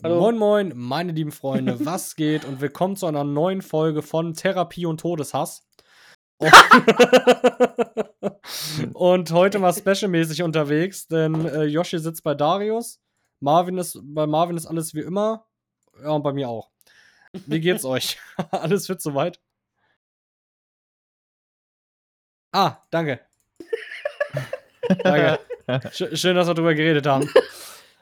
Hallo. Moin Moin, meine lieben Freunde, was geht? Und willkommen zu einer neuen Folge von Therapie und Todeshass. Und, und heute mal specialmäßig unterwegs, denn äh, Yoshi sitzt bei Darius, Marvin ist, bei Marvin ist alles wie immer, ja und bei mir auch. Wie geht's euch? alles fit soweit? Ah, danke. danke. Sch schön, dass wir drüber geredet haben.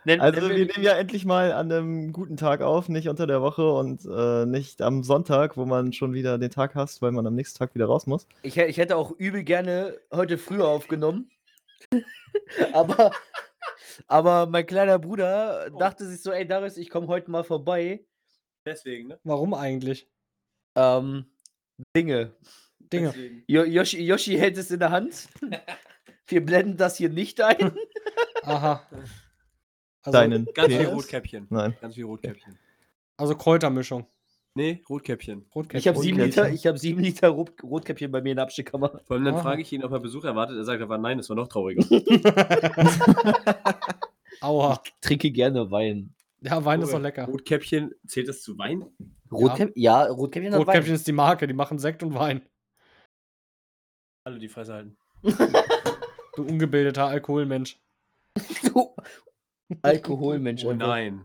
Nenn, Also nenn wir nehmen ja endlich mal an einem guten Tag auf, nicht unter der Woche und äh, nicht am Sonntag, wo man schon wieder den Tag hasst, weil man am nächsten Tag wieder raus muss. ich, ich hätte auch übel gerne heute früher aufgenommen. aber, aber mein kleiner Bruder dachte sich so, ey Darius, ich komme heute mal vorbei. Deswegen, ne? Warum eigentlich? Ähm, Dinge. Dinge. Jo Yoshi, Yoshi hält es in der Hand. Wir blenden das hier nicht ein. Aha. Also, Deinen Ganz viel Penis? Rotkäppchen. Nein. Ganz viel Rotkäppchen. also Kräutermischung. Nee, Rotkäppchen. Rotkäppchen. Ich habe sieben. Liter, ich hab sieben Liter Rot Rotkäppchen bei mir in der Abstellkammer. Vor allem dann Aha. frage ich ihn, ob er Besuch erwartet. Er sagt aber nein, das war noch trauriger. Aua. Trinke gerne Wein. Ja, Wein ist doch lecker. Rotkäppchen, zählt das zu Wein? Rotkäppchen? Ja, Rotkäppchen hat Rotkäppchen ist die Marke, die machen Sekt und Wein. Alle die Fresse halten. Du ungebildeter Alkoholmensch. Wein. Du Alkoholmensch. Oh nein.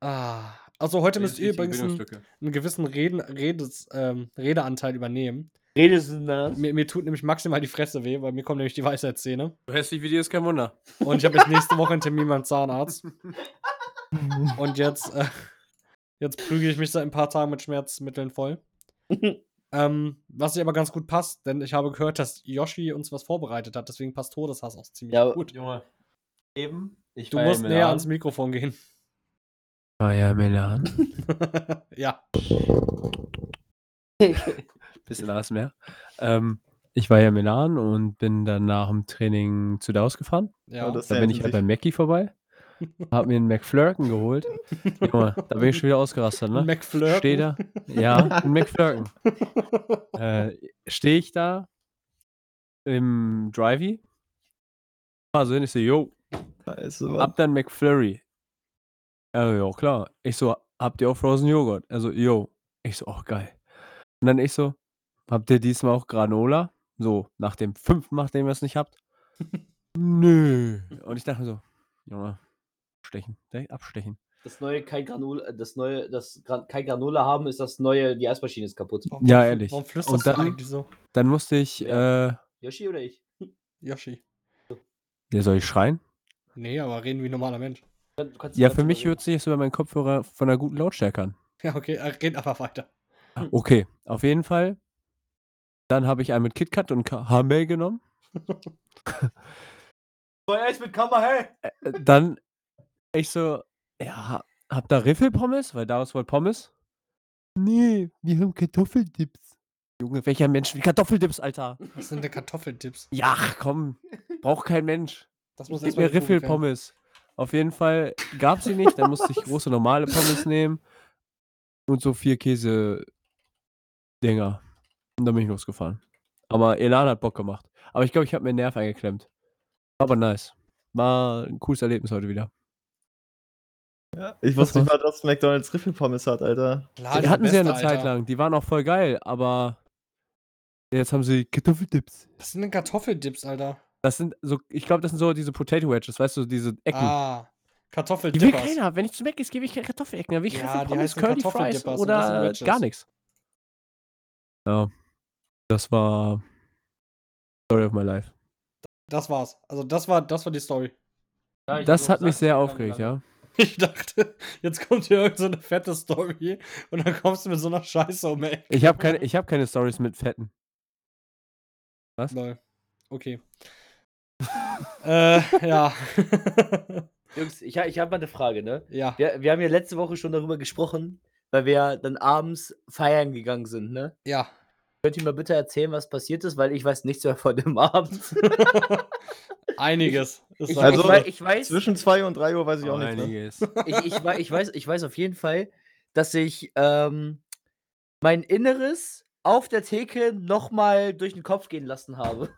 Ah. Also heute müsst ihr übrigens einen, einen gewissen Reden, Redes, ähm, Redeanteil übernehmen. Redest du das? Mir, mir tut nämlich maximal die Fresse weh, weil mir kommen nämlich die Weisheitszähne. So hässlich wie dir ist kein Wunder. Und ich habe jetzt nächste Woche einen Termin beim Zahnarzt. Und jetzt, äh, jetzt prügel ich mich seit ein paar Tagen mit Schmerzmitteln voll. ähm, was sich aber ganz gut passt, denn ich habe gehört, dass Yoshi uns was vorbereitet hat, deswegen passt Todeshass auch ziemlich Ja, gut. Junge. Eben. Ich Du musst näher ans Mikrofon gehen. War ja Milan. ja. Bisschen ASMR. Ähm, ich war ja in Milan und bin dann nach dem Training zu Daus gefahren. Ja. Oh, das- Da bin ich halt bei. Mackie vorbei. Hab mir einen McFlurken geholt. Junge, da bin ich schon wieder ausgerastet, ne? McFlurken. Steh da. Ja, ein McFlurken. äh, Stehe ich da im Drivey. Also ich so, yo, Scheiße, Mann. hab dann McFlurry. Ja, ja, klar. Ich so, habt ihr auch Frozen Joghurt? Also, yo. Ich so, oh, geil. Und dann ich so, habt ihr diesmal auch Granola? So, nach dem fünften nachdem ihr es nicht habt. Nö. Und ich dachte mir so, Junge, stechen, direkt abstechen. Das neue kein Granola, das neue, das Gra kein Granola haben, ist das neue, die Eismaschine ist kaputt. Warum- Ja, ehrlich. Warum flüsterst Und du dann- eigentlich so? Dann musste ich, Ja. äh, Yoshi oder ich? Yoshi. ja, soll ich schreien? Nee, aber reden wie ein normaler Mensch. Ja, für mich hört sich das über meinen Kopfhörer von einer guten Lautstärke an. Ja, okay, äh, red einfach weiter. Okay, auf jeden Fall. Dann habe ich einen mit KitKat und Hamel genommen. Boah, Eis mit Kammer, hey! Äh, Dann ich so, ja, hab da Riffelpommes, weil daraus wohl Pommes. Nee, wir haben Kartoffeldips. Junge, welcher Mensch will Kartoffeldips, Alter? Was sind denn Kartoffeldips? Ja, komm, braucht kein Mensch. Das muss Gib mir. Riffelpommes. Auf jeden Fall gab sie nicht, dann musste ich große normale Pommes nehmen und so vier Käse Dinger. Und dann bin ich losgefahren. Aber Elan hat Bock gemacht. Aber ich glaube, ich habe mir einen Nerv eingeklemmt. Aber nice. War ein cooles Erlebnis heute wieder. Ja, ich wusste nicht mal, dass McDonalds Riffelpommes hat, Alter. Klar, Die hatten sie ja eine Zeit Alter. lang. Die waren auch voll geil, aber jetzt haben sie Kartoffeldips. Was sind denn Kartoffeldips, Alter? Das sind so, ich glaube, das sind so diese Potato Wedges, weißt du, diese Ecken. Ah, die will keiner. Wenn ich zu Mac ist, gebe ich keine Kartoffelecken. Dann will ich Ja, heißen Curly Fries oder gar nichts. Ja, das war Story of my life. Das war's. Also das war, das war die Story. Ja, Das hat mich sehr aufgeregt, ja. Ich dachte, jetzt kommt hier irgendeine so eine fette Story und dann kommst du mit so einer Scheiße um Ecke. Ich habe keine, ich hab keine Stories mit Fetten. Was? Lol. Okay. äh, ja. Jungs, ich, ich habe mal eine Frage, ne? ja. Wir, wir haben ja letzte Woche schon darüber gesprochen, weil wir dann abends feiern gegangen sind, ne? Ja. Könnt ihr mir bitte erzählen, was passiert ist, weil ich weiß nichts mehr von dem Abend. Einiges. Ist Ich, da. Also, ich, wei- ich weiß, Zwischen 2 und 3 Uhr weiß ich auch nicht. Ne? Einiges. ich, ich, ich, weiß, ich weiß auf jeden Fall, dass ich ähm, mein Inneres auf der Theke nochmal durch den Kopf gehen lassen habe.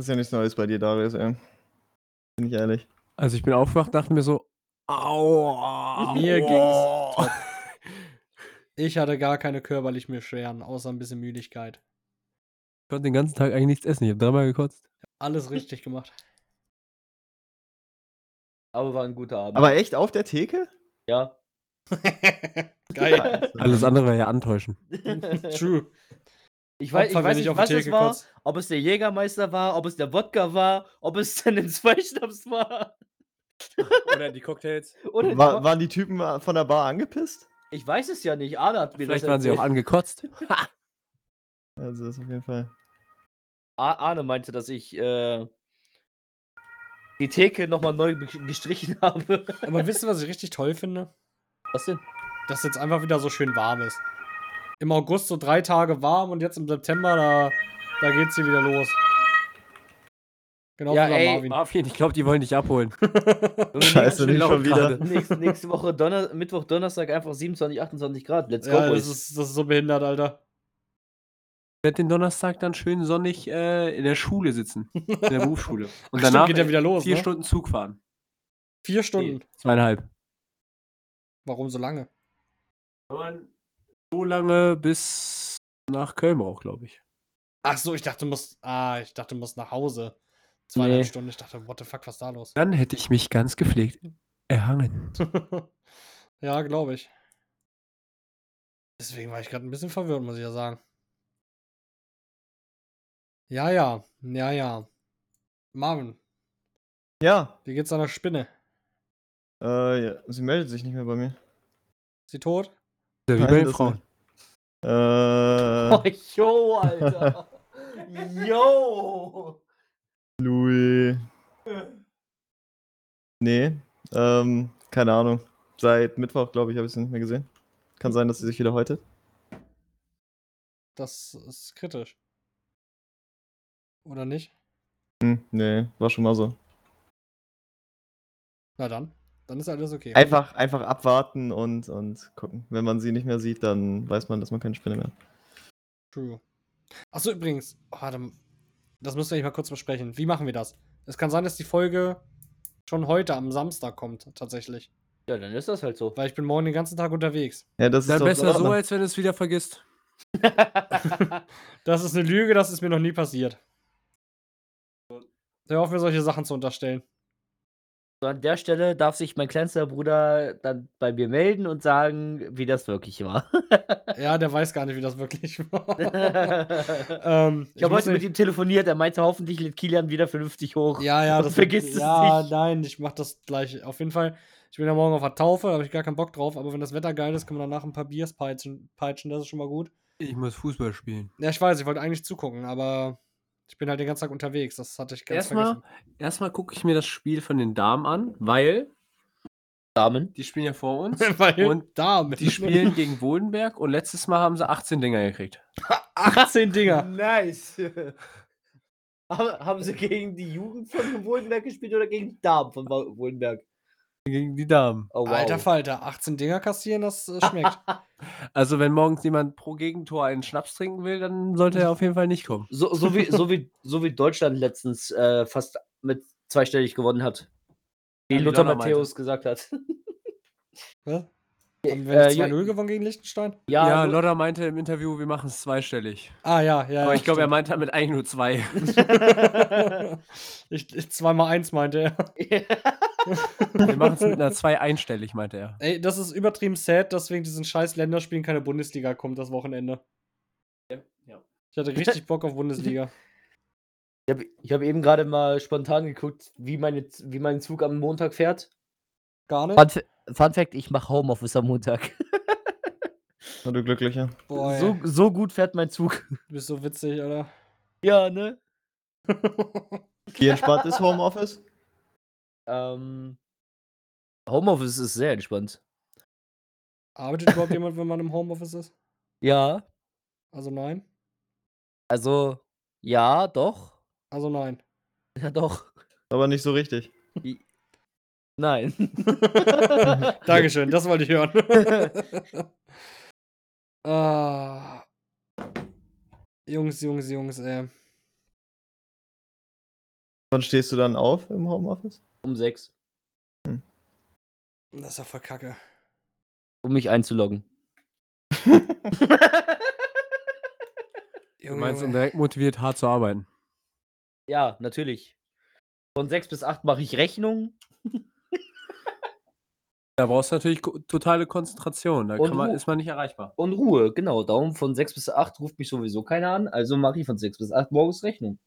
Das ist ja nichts Neues bei dir, Darius, ey. Bin ich ehrlich. Also ich bin aufgewacht, dachte mir so, Aua. Mir ging's Oh. top. Ich hatte gar keine körperlich mir schweren, außer ein bisschen Müdigkeit. Ich konnte den ganzen Tag eigentlich nichts essen. Ich habe dreimal gekotzt. Alles richtig gemacht. Aber war ein guter Abend. Aber echt auf der Theke? ja. Geil. Alles andere wäre ja antäuschen. True. Ich weiß, ich Opfer, weiß ich nicht, was es war. kotze. Ob es der Jägermeister war, ob es der Wodka war, ob es dann den Zweischnaps war. Oder die Cocktails. Oder War, waren die Typen von der Bar angepisst? ich weiß es ja nicht. Arne hat mir Vielleicht das waren sie auch angekotzt. Also das ist auf jeden Fall. Ar- Arne meinte, dass ich äh, die Theke nochmal neu gestrichen habe. Aber wisst ihr, was ich richtig toll finde? Was denn? Dass jetzt einfach wieder so schön warm ist. Im August so drei Tage warm und jetzt im September, da, da geht's hier wieder los. Genau Ja, wie bei ey, Marvin. Marvin, ich glaube, die wollen dich abholen. Scheiße, nicht schon wieder. Nächste, nächste Woche, Donner Mittwoch, Donnerstag einfach 27, 28 Grad. Let's go, ja, das ist, das ist so behindert, Alter. Ich werde den Donnerstag dann schön sonnig äh, in der Schule sitzen. In der Berufsschule. Und Stimmt, danach geht ja wieder los, vier ne? Stunden Zug fahren. Vier Stunden. Zweieinhalb. Warum so lange? So lange bis nach Köln braucht, glaube ich. Ach so, ich dachte, du musst. Ah, ich dachte, du musst nach Hause. Zweieinhalb Nee. Stunden. Ich dachte, what the fuck, was ist da los? Dann hätte ich mich ganz gepflegt erhangen. ja, glaube ich. Deswegen war ich gerade ein bisschen verwirrt, muss ich ja sagen. Ja, ja. Ja, ja. Marvin, Ja, wie geht's deiner Spinne? äh, ja, sie meldet sich nicht mehr bei mir. Ist sie tot? Ja, wie Nein, bei den Frauen. Äh, Oh, yo, Alter. yo. Louis. Nee, ähm, keine Ahnung. Seit Mittwoch, glaube ich, habe ich sie nicht mehr gesehen. Kann sein, dass sie sich wieder heute. Das ist kritisch. Oder nicht? Hm, nee, war schon mal so. Na dann. Dann ist alles okay. Einfach, einfach abwarten und, und gucken. Wenn man sie nicht mehr sieht, dann weiß man, dass man keine Spinne mehr hat. True. Achso, übrigens. Warte, das müssen wir nicht mal kurz besprechen. Wie machen wir das? Es kann sein, dass die Folge schon heute am Samstag kommt, tatsächlich. Ja, dann ist das halt so. Weil ich bin morgen den ganzen Tag unterwegs. Ja, das Dann ist doch besser so, als wenn du es wieder vergisst. Das ist eine Lüge, das ist mir noch nie passiert. Hör auf, mir solche Sachen zu unterstellen. So, an der Stelle darf sich mein kleinster Bruder dann bei mir melden und sagen, wie das wirklich war. Ja, der weiß gar nicht, wie das wirklich war. ähm, ich habe heute mit nicht- ihm telefoniert, er meinte, hoffentlich lädt Kilian wieder vernünftig hoch. Ja, ja, das vergisst es Ja, nicht. nein, ich mach das gleich. Auf jeden Fall. Ich bin ja morgen auf der Taufe, da habe ich gar keinen Bock drauf. Aber wenn das Wetter geil ist, kann man danach ein paar Biers peitschen, peitschen. Das ist schon mal gut. Ich muss Fußball spielen. Ja, ich weiß, ich wollte eigentlich zugucken, aber ich bin halt den ganzen Tag unterwegs. Das hatte ich ganz Erstmal, vergessen. erstmal gucke ich mir das Spiel von den Damen an, weil Damen. die spielen ja vor uns. Und Damen. die spielen gegen Wodenberg und letztes Mal haben sie 18 Dinger gekriegt. 18 Dinger. Nice. haben, haben sie gegen die Jugend von Wohlenberg gespielt oder gegen die Damen von Wo- Wohlenberg? Gegen die Damen. Oh, wow. Alter Falter, 18 Dinger kassieren, das äh, schmeckt. Also, wenn morgens jemand pro Gegentor einen Schnaps trinken will, dann sollte er auf jeden Fall nicht kommen. So, so, wie, so, wie, so wie Deutschland letztens äh, fast mit zweistellig gewonnen hat. Wie Ja, Lothar Matthäus gesagt hat. Was? Haben wir Äh, nicht ja- 2-0 gewonnen gegen Liechtenstein? Ja, Ja, Lo- Lodder meinte im Interview, wir machen es zweistellig. Ah, ja, ja. Aber ja, ich glaube, er meinte damit eigentlich nur zwei. ich, ich zweimal eins meinte er. Wir machen es mit einer zwei einstellig, meinte er. Ey, das ist übertrieben sad, dass wegen diesen scheiß Länderspielen keine Bundesliga kommt das Wochenende. Ja. Ich hatte richtig Bock auf Bundesliga. Ich habe hab eben gerade mal spontan geguckt, wie, meine, wie mein Zug am Montag fährt. Gar nicht? Fun, Fun Fact: Ich mache Homeoffice am Montag. Na, du Glücklicher. Boah, So, so gut fährt mein Zug. du bist so witzig, Alter. Ja, ne? Wie entspannt ist Homeoffice? Ähm, Homeoffice ist sehr entspannt. Arbeitet überhaupt jemand, wenn man im Homeoffice ist? Ja, Also nein. also, ja, doch. Also nein. Ja, doch. Aber nicht so richtig. Nein. Dankeschön, das wollte ich hören. ah. Jungs, Jungs, Jungs, ey. Wann stehst du dann auf im Homeoffice? um sechs. Das ist ja voll kacke. um mich einzuloggen. Du meinst, um direkt motiviert hart zu arbeiten. Ja, natürlich. Von 6 bis 8 mache ich Rechnungen. Da brauchst du natürlich totale Konzentration. Da man, ist man nicht erreichbar. Und Ruhe, genau. Darum von 6 bis 8 ruft mich sowieso keiner an, also mache ich von 6 bis 8 morgens Rechnung.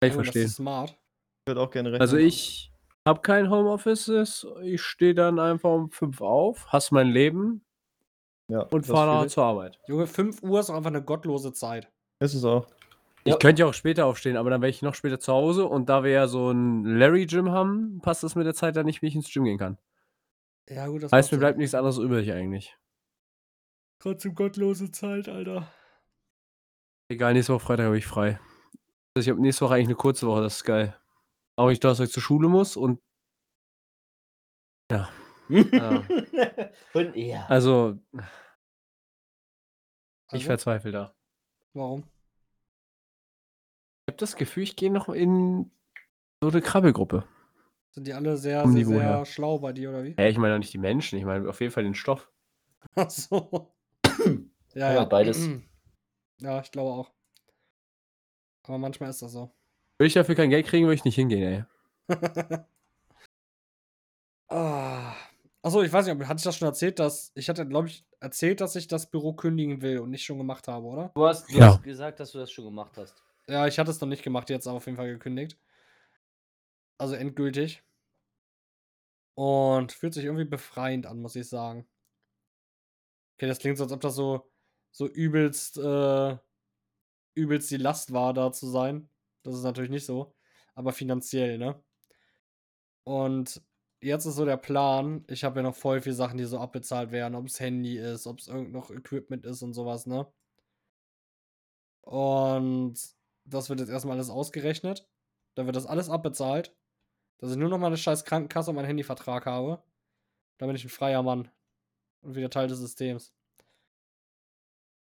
Ich Junge, das ist smart. Ich würde auch gerne rechnen. Also ich habe kein Homeoffice. Ich stehe dann einfach um 5 auf, hasse mein Leben ja, und fahre zur Arbeit. Junge, 5 Uhr ist auch einfach eine gottlose Zeit. Ist es auch. Ja. Ich könnte ja auch später aufstehen, aber dann wäre ich noch später zu Hause und da wir ja so ein Larry-Gym haben, passt das mit der Zeit dann nicht, wie ich ins Gym gehen kann. Ja, gut, das Heißt, mir bleibt nichts anderes übrig eigentlich. Trotzdem gottlose Zeit, Alter. Egal, nächste Woche Freitag habe ich frei. Also ich habe nächste Woche eigentlich eine kurze Woche, das ist geil. Auch wenn ich Donnerstag zur Schule muss und Ja. Und ja. also ich Also, verzweifle da. warum? Ich habe das Gefühl, ich gehe noch in so eine Krabbelgruppe. Sind die alle sehr, sehr, Niveau sehr schlau bei dir, oder wie? Hä, ich meine doch nicht die Menschen, ich meine auf jeden Fall den Stoff. Ach so. ja, Ja, ja. beides. Ja, ich glaube auch. Aber manchmal ist das so. Will ich dafür kein Geld kriegen, würde ich nicht hingehen, ey. ah. Achso, ich weiß nicht, ob- hatte ich das schon erzählt, dass ich hatte, glaube ich, erzählt, dass ich das Büro kündigen will und nicht schon gemacht habe, oder? Du hast, du Ja. hast gesagt, dass du das schon gemacht hast. Ja, ich hatte es noch nicht gemacht, jetzt aber auf jeden Fall gekündigt. Also endgültig. Und fühlt sich irgendwie befreiend an, muss ich sagen. Okay, das klingt so, als ob das so, so übelst, äh, übelst die Last war, da zu sein. Das ist natürlich nicht so. Aber finanziell, ne? Und jetzt ist so der Plan, ich habe ja noch voll viele Sachen, die so abbezahlt werden, ob es Handy ist, ob es irgend noch Equipment ist und sowas, ne? Und das wird jetzt erstmal alles ausgerechnet. Dann wird das alles abbezahlt. Dass ich nur noch meine scheiß Krankenkasse und meinen Handyvertrag habe. Dann bin ich ein freier Mann. Und wieder Teil des Systems.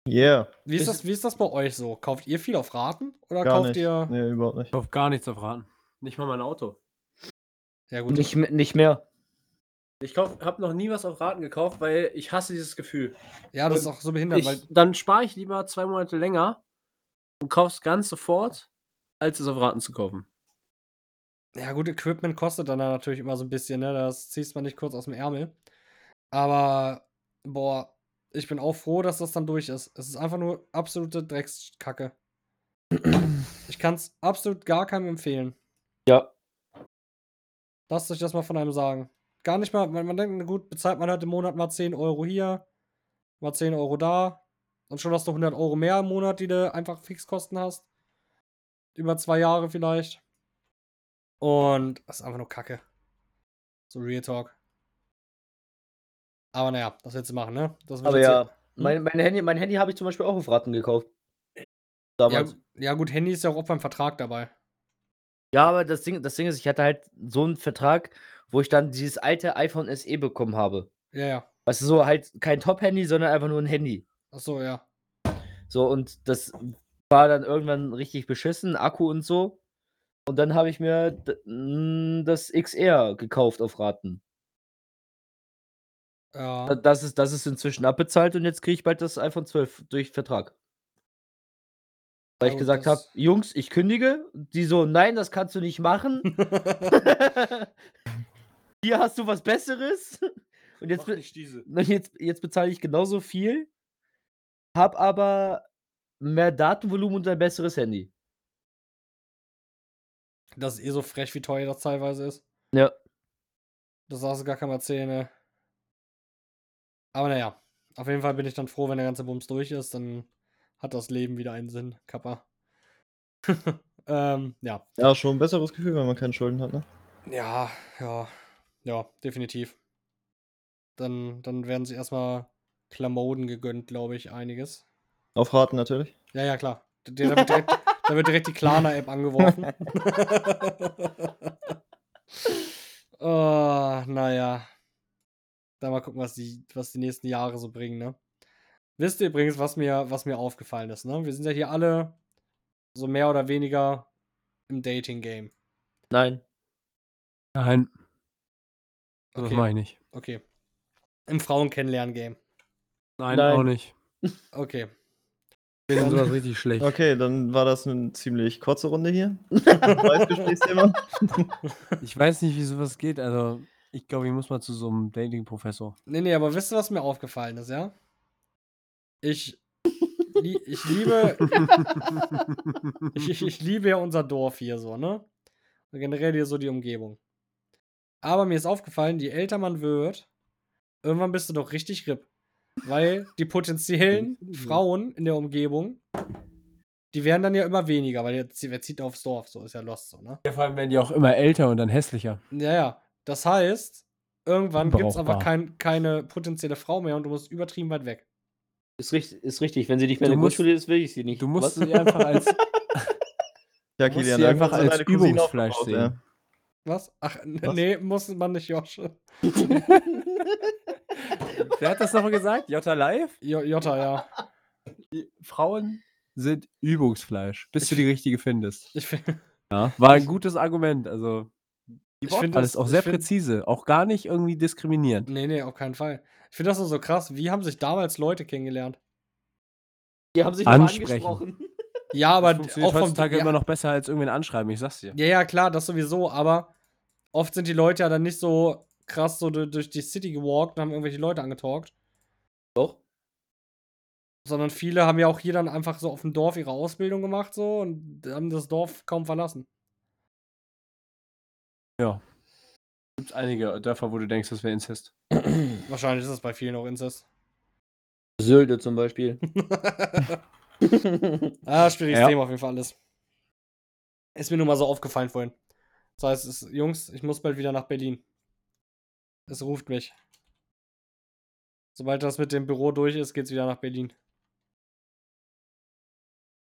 Yeah. Wie ist, Ist- das, wie ist das bei euch so? Kauft ihr viel auf Raten? Oder Gar kauft nicht. ihr. Nee, überhaupt nicht. Ich kaufe gar nichts auf Raten. Nicht mal mein Auto. Ja, gut. Nicht, nicht mehr. Ich habe noch nie was auf Raten gekauft, weil ich hasse dieses Gefühl. Ja, das ist Und auch so behindert, weil. Ich, dann spare ich lieber zwei Monate länger und kauf's ganz sofort, als es auf Raten zu kaufen. Ja, gut, Equipment kostet dann natürlich immer so ein bisschen, ne? Das ziehst man nicht kurz aus dem Ärmel. Aber, boah, ich bin auch froh, dass das dann durch ist. Es ist einfach nur absolute Dreckskacke. Ich kann es absolut gar keinem empfehlen. Ja. Lasst euch das mal von einem sagen. Gar nicht mal, man, man denkt, gut, bezahlt man halt im Monat mal 10 Euro hier, mal 10 Euro da. Und schon hast du 100 Euro mehr im Monat, die du einfach Fixkosten hast. Über zwei Jahre vielleicht. Und das ist einfach nur Kacke. So Real Talk. Aber naja, was willst du machen, ne? Das Aber ja, hier- mein, mein Handy, mein Handy habe ich zum Beispiel auch auf Raten gekauft. Ja, Damals. ja, gut, Handy ist ja auch beim Vertrag dabei. Ja, aber das Ding, das Ding ist, ich hatte halt so einen Vertrag, wo ich dann dieses alte iPhone SE bekommen habe. Ja, ja. Weißt du, so halt kein Top-Handy, sondern einfach nur ein Handy. Achso, ja. So, und das war dann irgendwann richtig beschissen, Akku und so. Und dann habe ich mir n- das XR gekauft auf Raten. Ja. Da- Das ist, das ist inzwischen abbezahlt und jetzt kriege ich bald das iPhone 12 durch Vertrag. Weil ich gesagt habe, Jungs, ich kündige. Die so, nein, das kannst du nicht machen. Hier hast du was Besseres. Und jetzt, jetzt, jetzt bezahle ich genauso viel, hab aber mehr Datenvolumen und ein besseres Handy. Das ist eh so frech, wie teuer das teilweise ist. Ja. Das darfst du gar keinem erzählen, ne? Aber naja, auf jeden Fall bin ich dann froh, wenn der ganze Bums durch ist, dann hat das Leben wieder einen Sinn, Kappa. ähm, ja. Ja, schon ein besseres Gefühl, wenn man keine Schulden hat, ne? Ja, ja, ja, definitiv. Dann, dann werden sich erstmal Klamoden gegönnt, glaube ich, einiges. Auf Raten natürlich. Ja, ja, klar. Da, wird, direkt, da wird direkt die Klarna-App angeworfen. oh, naja. Dann mal gucken, was die, was die nächsten Jahre so bringen, ne? Wisst ihr übrigens, was mir, was mir aufgefallen ist, ne? Wir sind ja hier alle so mehr oder weniger im Dating-Game. Nein. Nein. Das Okay. mache ich nicht. Okay. Im Frauen-Kennenlernen-Game. Nein, Nein. auch nicht. Okay. Ich bin in sowas richtig schlecht. Okay, dann war das eine ziemlich kurze Runde hier. Neues Gesprächsthema. Ich weiß nicht, wie sowas geht. Also, ich glaube, ich muss mal zu so einem Dating-Professor. Nee, nee, aber wisst ihr, was mir aufgefallen ist, ja? Ich, lie ich liebe, ich, ich, ich liebe ja unser Dorf hier so, ne? Und generell hier so die Umgebung. Aber mir ist aufgefallen, je älter man wird, irgendwann bist du doch richtig RIP. Weil die potenziellen Frauen in der Umgebung, die werden dann ja immer weniger, weil jetzt, wer zieht aufs Dorf, so ist ja lost so, ne? Ja, vor allem werden die auch immer älter und dann hässlicher. Ja, ja. Das heißt, irgendwann gibt es aber kein, keine potenzielle Frau mehr und du musst übertrieben weit weg. Ist richtig, ist richtig. Wenn sie nicht mehr Du in der musst- Grundschule ist, will ich sie nicht. Du musst Was? sie einfach als. Ja, Kilian, sie einfach als Übungsfleisch sehen. Was? Ach, Was? nee, muss man nicht, Josche. Wer hat das nochmal gesagt? Jota Live? J Jota, ja. Die Frauen sind Übungsfleisch, bis du die richtige findest. Ich, find- Ja, war ein gutes Argument. Also, die Ich find Wortwahl das- auch sehr find- präzise. Auch gar nicht irgendwie diskriminierend. nee, nee, auf keinen Fall. Ich finde das nur so krass. Wie haben sich damals Leute kennengelernt? Die haben sich angesprochen. Ja, aber das funktioniert auch vom heutzutage ja, immer noch besser als irgendwen anschreiben, ich sag's dir. Ja, ja, klar, das sowieso, aber oft sind die Leute ja dann nicht so krass so du- durch die City gewalkt und haben irgendwelche Leute angetalkt, Doch. sondern viele haben ja auch hier dann einfach so auf dem Dorf ihre Ausbildung gemacht so und haben das Dorf kaum verlassen. Ja. Gibt einige Dörfer, wo du denkst, das wäre Inzest. Wahrscheinlich ist das bei vielen auch Inzest. Sölde zum Beispiel. Ah, schwieriges Ja. Thema auf jeden Fall alles. Ist mir nur mal so aufgefallen vorhin. Das heißt, es, Jungs, ich muss bald wieder nach Berlin. Es ruft mich. Sobald das mit dem Büro durch ist, geht's wieder nach Berlin.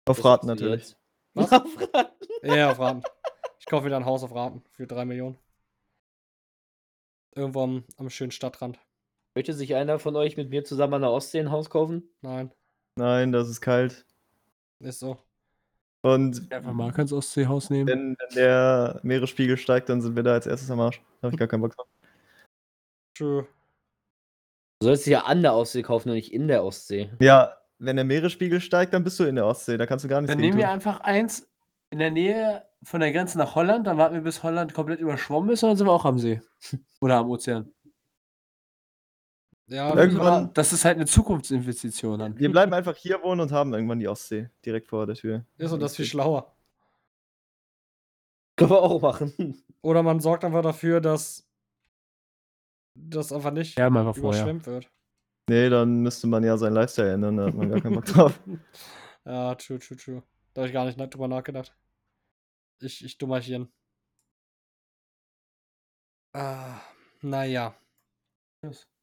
Auf Raten natürlich. Was? Auf Raten. Ja, auf Raten. Ich kaufe wieder ein Haus auf Raten für drei Millionen. Irgendwo am, am schönen Stadtrand. Möchte sich einer von euch mit mir zusammen an der Ostsee ein Haus kaufen? Nein, Nein, das ist kalt. ist so. Und Einfach mal ans Ostseehaus nehmen. wenn, wenn der Meeresspiegel steigt, dann sind wir da als erstes am Arsch. Da habe ich gar keinen Bock drauf. True. Du sollst dich ja an der Ostsee kaufen und nicht in der Ostsee. Ja, wenn der Meeresspiegel steigt, dann bist du in der Ostsee. Da kannst du gar nichts Dann nehmen wir tun. einfach eins in der Nähe von der Grenze nach Holland, dann warten wir, bis Holland komplett überschwommen ist und dann sind wir auch am See. Oder am Ozean. Ja, Irgendwann- Das ist halt eine Zukunftsinvestition dann. Wir bleiben einfach hier wohnen und haben irgendwann die Ostsee direkt vor der Tür. ist und das viel schlauer. Können wir auch machen. Oder man sorgt einfach dafür, dass das einfach nicht Ja, mal vorher. überschwemmt wird. Nee, dann müsste man ja seinen Lifestyle ändern, da hat man gar keinen Bock drauf. Ja, true, true, true. Da habe ich gar nicht drüber nachgedacht. Ich, ich Dummerchen. Ah, naja.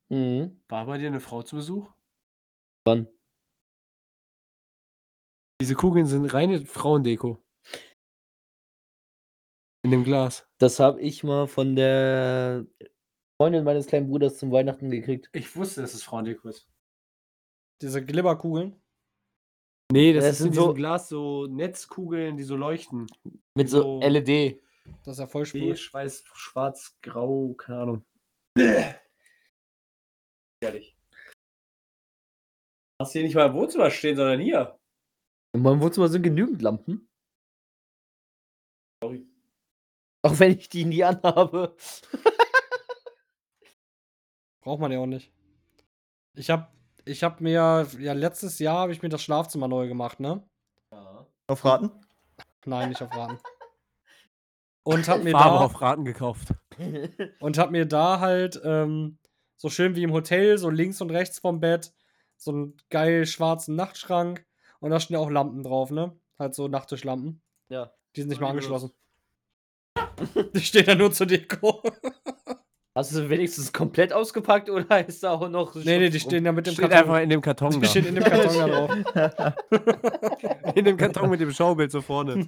Mhm. War bei dir eine Frau zu Besuch? Wann? Diese Kugeln sind reine Frauendeko. In dem Glas. Das habe ich mal von der Freundin meines kleinen Bruders zum Weihnachten gekriegt. Ich wusste, dass es Frauendeko ist. Diese Glibberkugeln. Nee, das, Das ist sind so- Glas so Netzkugeln, die so leuchten. Mit so So- LED. Das ist ja voll. Beige, weiß, schwarz, grau, keine Ahnung. Ehrlich. Hast du hier nicht mal im Wohnzimmer stehen, sondern hier. In meinem Wohnzimmer sind genügend Lampen. Sorry. Auch wenn ich die nie anhabe. Braucht man ja auch nicht. Ich hab, ich hab mir, ja, letztes Jahr habe ich mir das Schlafzimmer neu gemacht, ne? Auf Raten? Nein, nicht auf Raten. Und hab mir Farbe da, auf Raten gekauft. und hab mir da halt ähm, so schön wie im Hotel, so links und rechts vom Bett, so einen geil schwarzen Nachtschrank und da stehen ja auch Lampen drauf, ne? Halt so Nachttischlampen. ja. Die sind nicht mal angeschlossen. Die stehen da nur zur Deko. Hast du sie wenigstens komplett ausgepackt oder ist da auch noch. nee, nee, die stehen ja mit dem Steht Karton. einfach in dem Karton die da. stehen in dem Karton da drauf. in dem Karton mit dem Schaubild so vorne.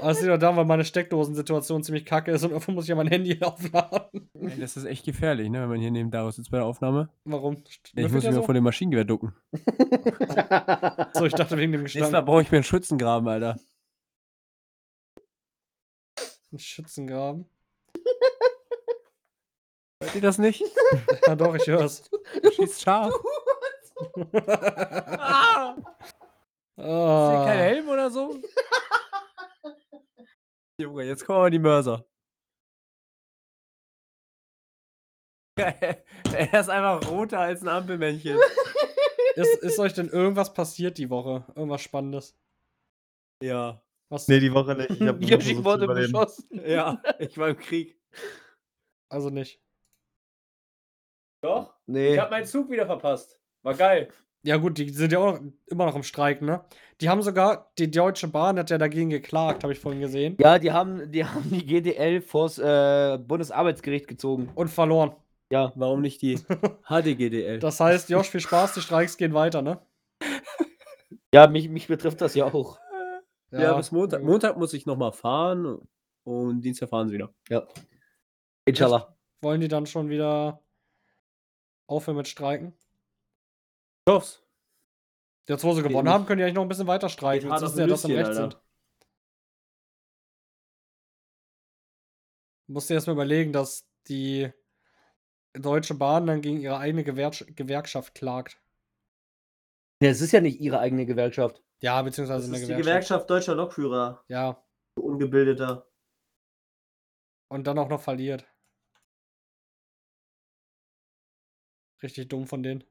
Aber es liegt doch da, weil meine Steckdosensituation ziemlich kacke ist und irgendwo muss ich ja mein Handy aufladen. Ey, das ist echt gefährlich, ne, wenn man hier neben Darius sitzt bei der Aufnahme. Warum? Ich Müffelt muss mich mal so? vor dem Maschinengewehr ducken. so, ich dachte wegen dem Nächstes Mal Gestank. brauche ich mir einen Schützengraben, Alter. Ein Schützengraben. Hört ihr das nicht? Ja, doch, ich hör's. Schießt scharf. ah, ist hier kein Helm oder so? Junge, jetzt kommen aber die Mörser. er ist einfach roter als ein Ampelmännchen. ist, ist euch denn irgendwas passiert die Woche? Irgendwas Spannendes? Ja. Was? Nee, die Woche nicht. Ich hab Yoshi wurde beschossen. Ja, ich war im Krieg. Also nicht. Doch? Nee. meinen Zug wieder verpasst. War geil. Ja, gut, die sind ja auch noch, immer noch im Streik, ne? Die haben sogar, die Deutsche Bahn hat ja dagegen geklagt, habe ich vorhin gesehen. Ja, die haben, die haben die GDL vors äh, Bundesarbeitsgericht gezogen. Und verloren. Ja. Warum nicht die HDGDL? Das heißt, Josh, viel Spaß, die Streiks gehen weiter, ne? Ja, mich, mich betrifft das ja auch. Ja, bis Montag. Montag muss ich nochmal fahren und Dienstag fahren sie wieder. Ja. Inshallah. Wollen die dann schon wieder aufhören mit Streiken? Ich hoff's. Jetzt, wo sie gewonnen haben, können die eigentlich noch ein bisschen weiter streiken. Jetzt wissen ja, dass sie im Recht Alter. sind. Musst dir erst mal überlegen, dass die Deutsche Bahn dann gegen ihre eigene Gewer Gewerkschaft klagt. Ja, es ist ja nicht ihre eigene Gewerkschaft. Ja, beziehungsweise Das eine ist die Gewerkschaft. Gewerkschaft deutscher Lokführer. Ja, Ungebildeter. und dann auch noch verliert. Richtig dumm von denen.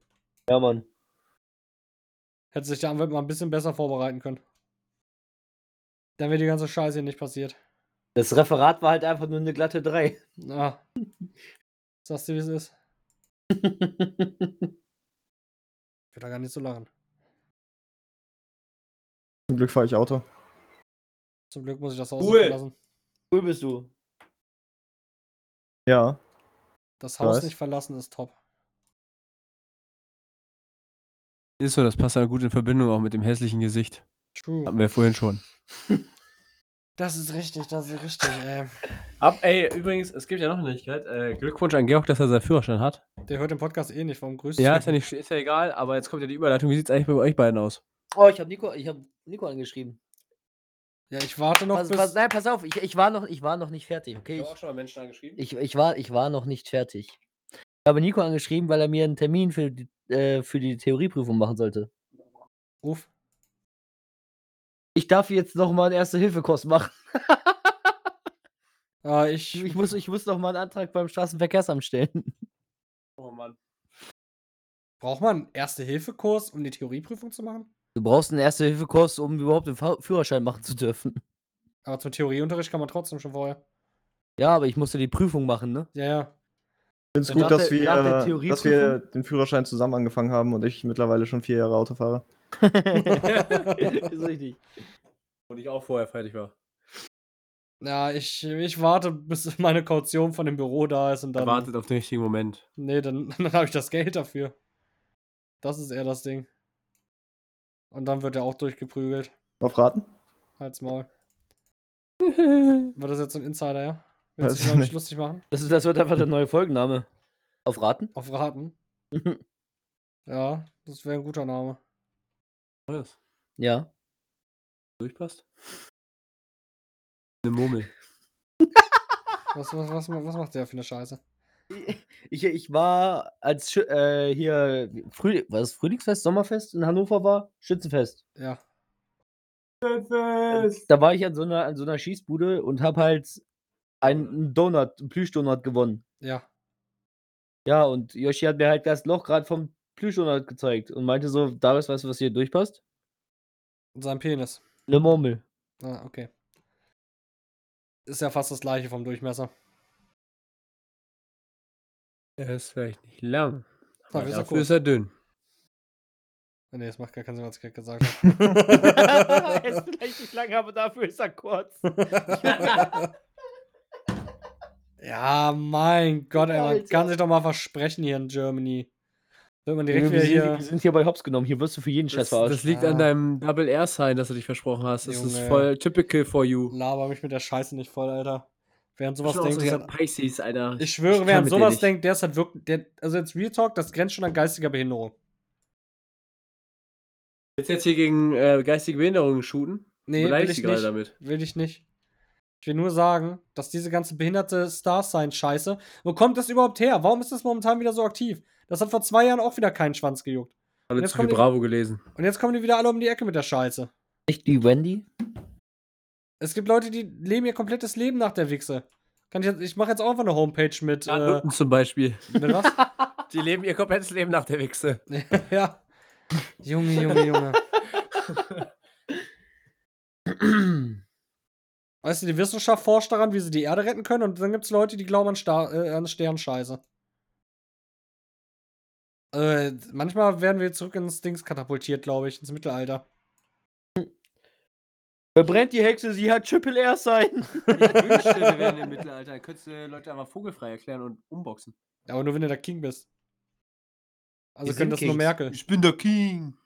Ja, Mann. Hätte sich der Anwalt mal ein bisschen besser vorbereiten können. Dann wäre die ganze Scheiße hier nicht passiert. Das Referat war halt einfach nur eine glatte 3. Na. Sagst du, wie es ist? Ich will da gar nicht so lachen. Zum Glück fahre ich Auto. Zum Glück muss ich das Haus Cool. nicht verlassen. cool bist du. Ja. Das Haus nicht verlassen ist top. Ist so, das passt ja gut in Verbindung auch mit dem hässlichen Gesicht. True. Hatten wir vorhin schon. Das ist richtig, das ist richtig, ey. Ab, ey, übrigens, es gibt ja noch eine Neuigkeit. Äh, Glückwunsch an Georg, dass er seinen Führerschein hat. Der hört den Podcast eh nicht, warum grüßt Ja, ist ja, nicht, ist ja egal, aber jetzt kommt ja die Überleitung. Wie sieht's eigentlich bei euch beiden aus? Oh, ich habe Nico, ich hab Nico angeschrieben. Ja, ich warte noch Pass, bis... pass, nein, pass auf, ich, ich, war noch, ich war noch nicht fertig, okay? Ich, schon mal Menschen angeschrieben. ich, ich, war, ich war noch nicht fertig. Ich habe Nico angeschrieben, weil er mir einen Termin für die, äh, für die Theorieprüfung machen sollte. Ruf. Ich darf jetzt noch mal einen Erste-Hilfe-Kurs machen. Ah, ich... Ich muss, ich muss noch mal einen Antrag beim Straßenverkehrsamt stellen. Oh Mann. Braucht man einen Erste-Hilfe-Kurs, um die Theorieprüfung zu machen? Du brauchst einen Erste-Hilfe-Kurs, um überhaupt den Fa- Führerschein machen zu dürfen. Aber zum Theorieunterricht kann man trotzdem schon vorher. Ja, aber ich musste die Prüfung machen, ne? Ja, ja. Ich finde es gut, dass der- wir, äh, dass wir den Führerschein zusammen angefangen haben und ich mittlerweile schon vier Jahre Auto fahre. ist richtig. Und ich auch vorher fertig war. Ja, ich, ich warte, bis meine Kaution von dem Büro da ist und dann. Wartet auf den richtigen Moment. Nee, dann, dann habe ich das Geld dafür. Das ist eher das Ding. Und dann wird er auch durchgeprügelt. Auf Raten? Halt's Maul. War das jetzt ein Insider, ja? Willst du dich noch nicht nicht. lustig machen? Das, ist, das wird einfach der neue Folgenname. Auf Raten? Auf Raten? Ja, das wäre ein guter Name. Was? Ja. Durchpasst? Eine Murmel. Was, was, was, was macht der für eine Scheiße? Ich, ich war, als äh, hier Früh, was Frühlingsfest, Sommerfest in Hannover war, Schützenfest. Ja. Da war ich an so einer, an so einer Schießbude und habe halt einen Donut, einen Plüschdonut gewonnen. Ja. Ja, und Yoshi hat mir halt das Loch gerade vom Plüschdonut gezeigt und meinte so, Darius, weißt du, was hier durchpasst? Und sein Penis. Eine Murmel. Ah, okay. Ist ja fast das gleiche vom Durchmesser. Er ist vielleicht nicht lang. Dafür Aber ist er dafür ist er dünn. Nee, das macht gar keinen Sinn, was ich gerade gesagt habe. er ist vielleicht nicht lang, aber dafür ist er kurz. ja, mein Gott, ey, man kann sich doch mal versprechen hier in Germany. Wird man direkt wir, sind, hier. wir sind hier bei Hops genommen. Hier wirst du für jeden Scheiß Das, verarscht. das liegt Ah. an deinem Double Air Sign, dass du dich versprochen hast. Das ist Junge. voll typical for you. Laber mich mit der Scheiße nicht voll, Alter. Während sowas denkt, so halt, Pisces, Alter. ich schwöre, kann während sowas denkt, der ist halt wirklich. Der, also jetzt Real Talk, das grenzt schon an geistiger Behinderung. Willst du jetzt hier gegen äh, geistige Behinderungen shooten? Nee, will ich nicht. damit? Will ich nicht. Ich will nur sagen, dass diese ganze behinderte Star-Sign-Scheiße, wo kommt das überhaupt her? Warum ist das momentan wieder so aktiv? Das hat vor zwei Jahren auch wieder keinen Schwanz gejuckt. Alle Jetzt zu viel kommt die- Bravo gelesen. Und jetzt kommen die wieder alle um die Ecke mit der Scheiße. Nicht die Wendy? Es gibt Leute, die leben ihr komplettes Leben nach der Wichse. Kann ich ich mache jetzt auch einfach eine Homepage mit. Ja, Äh, zum Beispiel. mit was? Die leben ihr komplettes Leben nach der Wichse. ja. Junge, Junge, Junge. Weißt du, die Wissenschaft forscht daran, wie sie die Erde retten können, und dann gibt es Leute, die glauben an, Star äh, an Sternscheiße. Äh, manchmal werden wir zurück ins Dings katapultiert, glaube ich, ins Mittelalter. Verbrennt die Hexe, sie hat Triple R sein. Ich wünschte, wir wären im Mittelalter. Dann könntest du Leute einfach vogelfrei erklären und umboxen. Aber nur wenn du der King bist. Also Wir können sind das nur Kings. Merkel. Ich bin der King.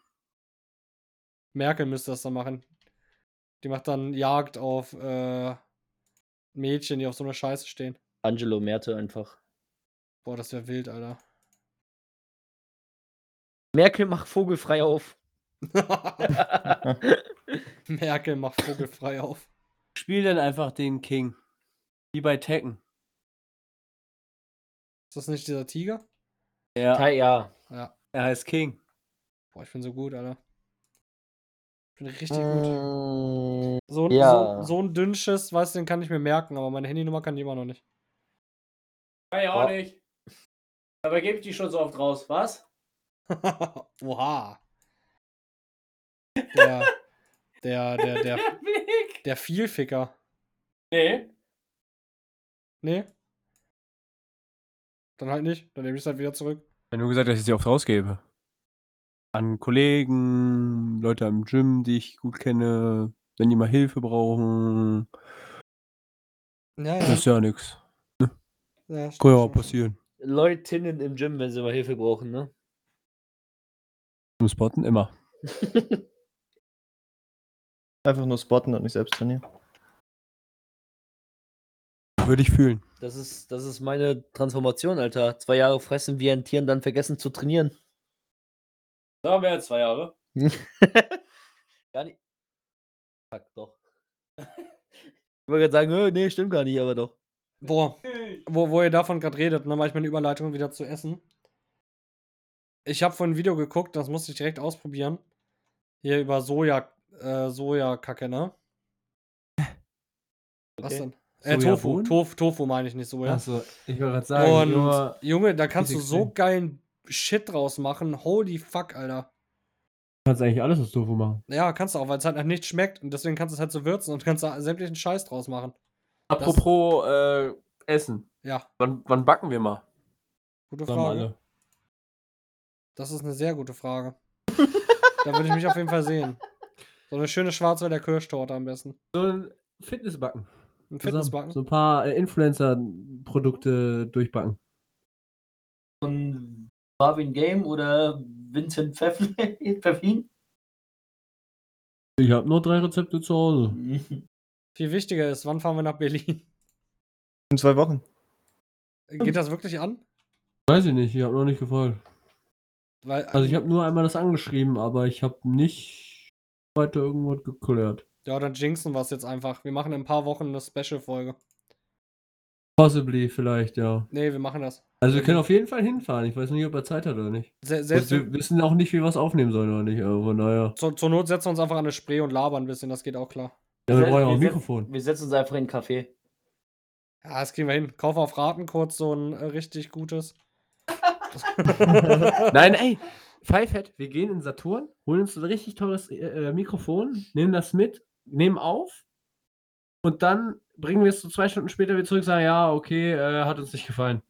Merkel müsste das dann machen. Die macht dann Jagd auf äh, Mädchen, die auf so einer Scheiße stehen. Angelo Merte einfach. Boah, das wäre wild, Alter. Merkel macht vogelfrei auf. Merkel macht vogelfrei auf. Spiel dann einfach den King. Wie bei Tekken. Ist das nicht dieser Tiger? Ja, Ja, ja. Ja. er heißt King. Boah, ich bin so gut, Alter. Ich bin richtig gut. Mm, So, ein- ja. so, so ein Dünnschiss, weißt du, den kann ich mir merken, aber meine Handynummer kann ich immer noch nicht. Kann ich auch nicht. Aber gebe ich die schon so oft raus, was? Oha. Der, der, der, der, Blick. der Vielficker. Nee. Nee? Dann halt nicht. Dann nehme ich es halt wieder zurück. Ich habe nur gesagt, dass ich sie oft rausgebe. An Kollegen, Leute am Gym, die ich gut kenne, wenn die mal Hilfe brauchen. Ja, Das ist ja nichts. ja stimmt Kann ja auch passieren. Leutinnen im Gym, wenn sie mal Hilfe brauchen, ne? Zum Spotten immer. Einfach nur spotten und nicht selbst trainieren. Würde ich fühlen. Das ist, das ist meine Transformation, Alter. Zwei Jahre fressen wie ein Tier und dann vergessen zu trainieren. Da mehr als zwei Jahre. gar nicht. Fuck, doch. Ich wollte gerade sagen, "Äh, nee, stimmt gar nicht, aber doch. Boah, wo, wo ihr davon gerade redet, dann mache ich meine Überleitung wieder zu Essen. Ich habe vorhin ein Video geguckt, das musste ich direkt ausprobieren. Hier über Soja, äh, Sojakacke, ne? Was Okay. denn? Äh, Tofu? Tofu, Tofu meine ich nicht Soja. Achso, ich wollte gerade Und nur- Junge, da kannst du so sehen. geilen Shit draus machen. Holy fuck, Alter. Du kannst eigentlich alles aus Tofu machen. Ja, kannst du auch, weil es halt nach nichts schmeckt und deswegen kannst du es halt so würzen und kannst da sämtlichen Scheiß draus machen. Apropos äh, Essen. Ja, Wann, wann backen wir mal? gute Frage. alle. Das ist eine sehr gute Frage. da würde ich mich auf jeden Fall sehen. So eine schöne Schwarzwälder Kirschtorte am besten. So ein Fitnessbacken. Ein. Fitnessbacken. So ein paar äh, Influencer-Produkte durchbacken. Von Marvin Game oder Vincent Pfeff Pfeffin? Ich habe nur drei Rezepte zu Hause. Viel wichtiger ist, wann fahren wir nach Berlin? In zwei Wochen. Geht das wirklich an? Weiß ich nicht, ich habe noch nicht gefragt. Weil, Also ich habe nur einmal das angeschrieben, aber ich habe nicht weiter irgendwas geklärt. ja, dann jinxen wir es jetzt einfach. Wir machen in ein paar Wochen eine Special-Folge. Possibly vielleicht, ja. Nee, wir machen das. Also wir können auf jeden Fall hinfahren. Ich weiß nicht, ob er Zeit hat oder nicht. Se Also selbst wir wissen auch nicht, wie wir es aufnehmen sollen oder nicht. Aber von daher. zur, zur Not setzen wir uns einfach an eine Spree und labern ein bisschen, das geht auch klar. Ja, wir Wir brauchen ja auch ein setzen- Mikrofon. Wir setzen uns einfach in den Café. Ja, das kriegen wir hin. Kauf auf Raten kurz so ein äh, richtig gutes. Nein, ey, Pfeifett, wir gehen in Saturn, holen uns ein richtig teures äh, Mikrofon, nehmen das mit, nehmen auf und dann bringen wir es so zwei Stunden später wieder zurück und sagen, ja, okay, äh, hat uns nicht gefallen.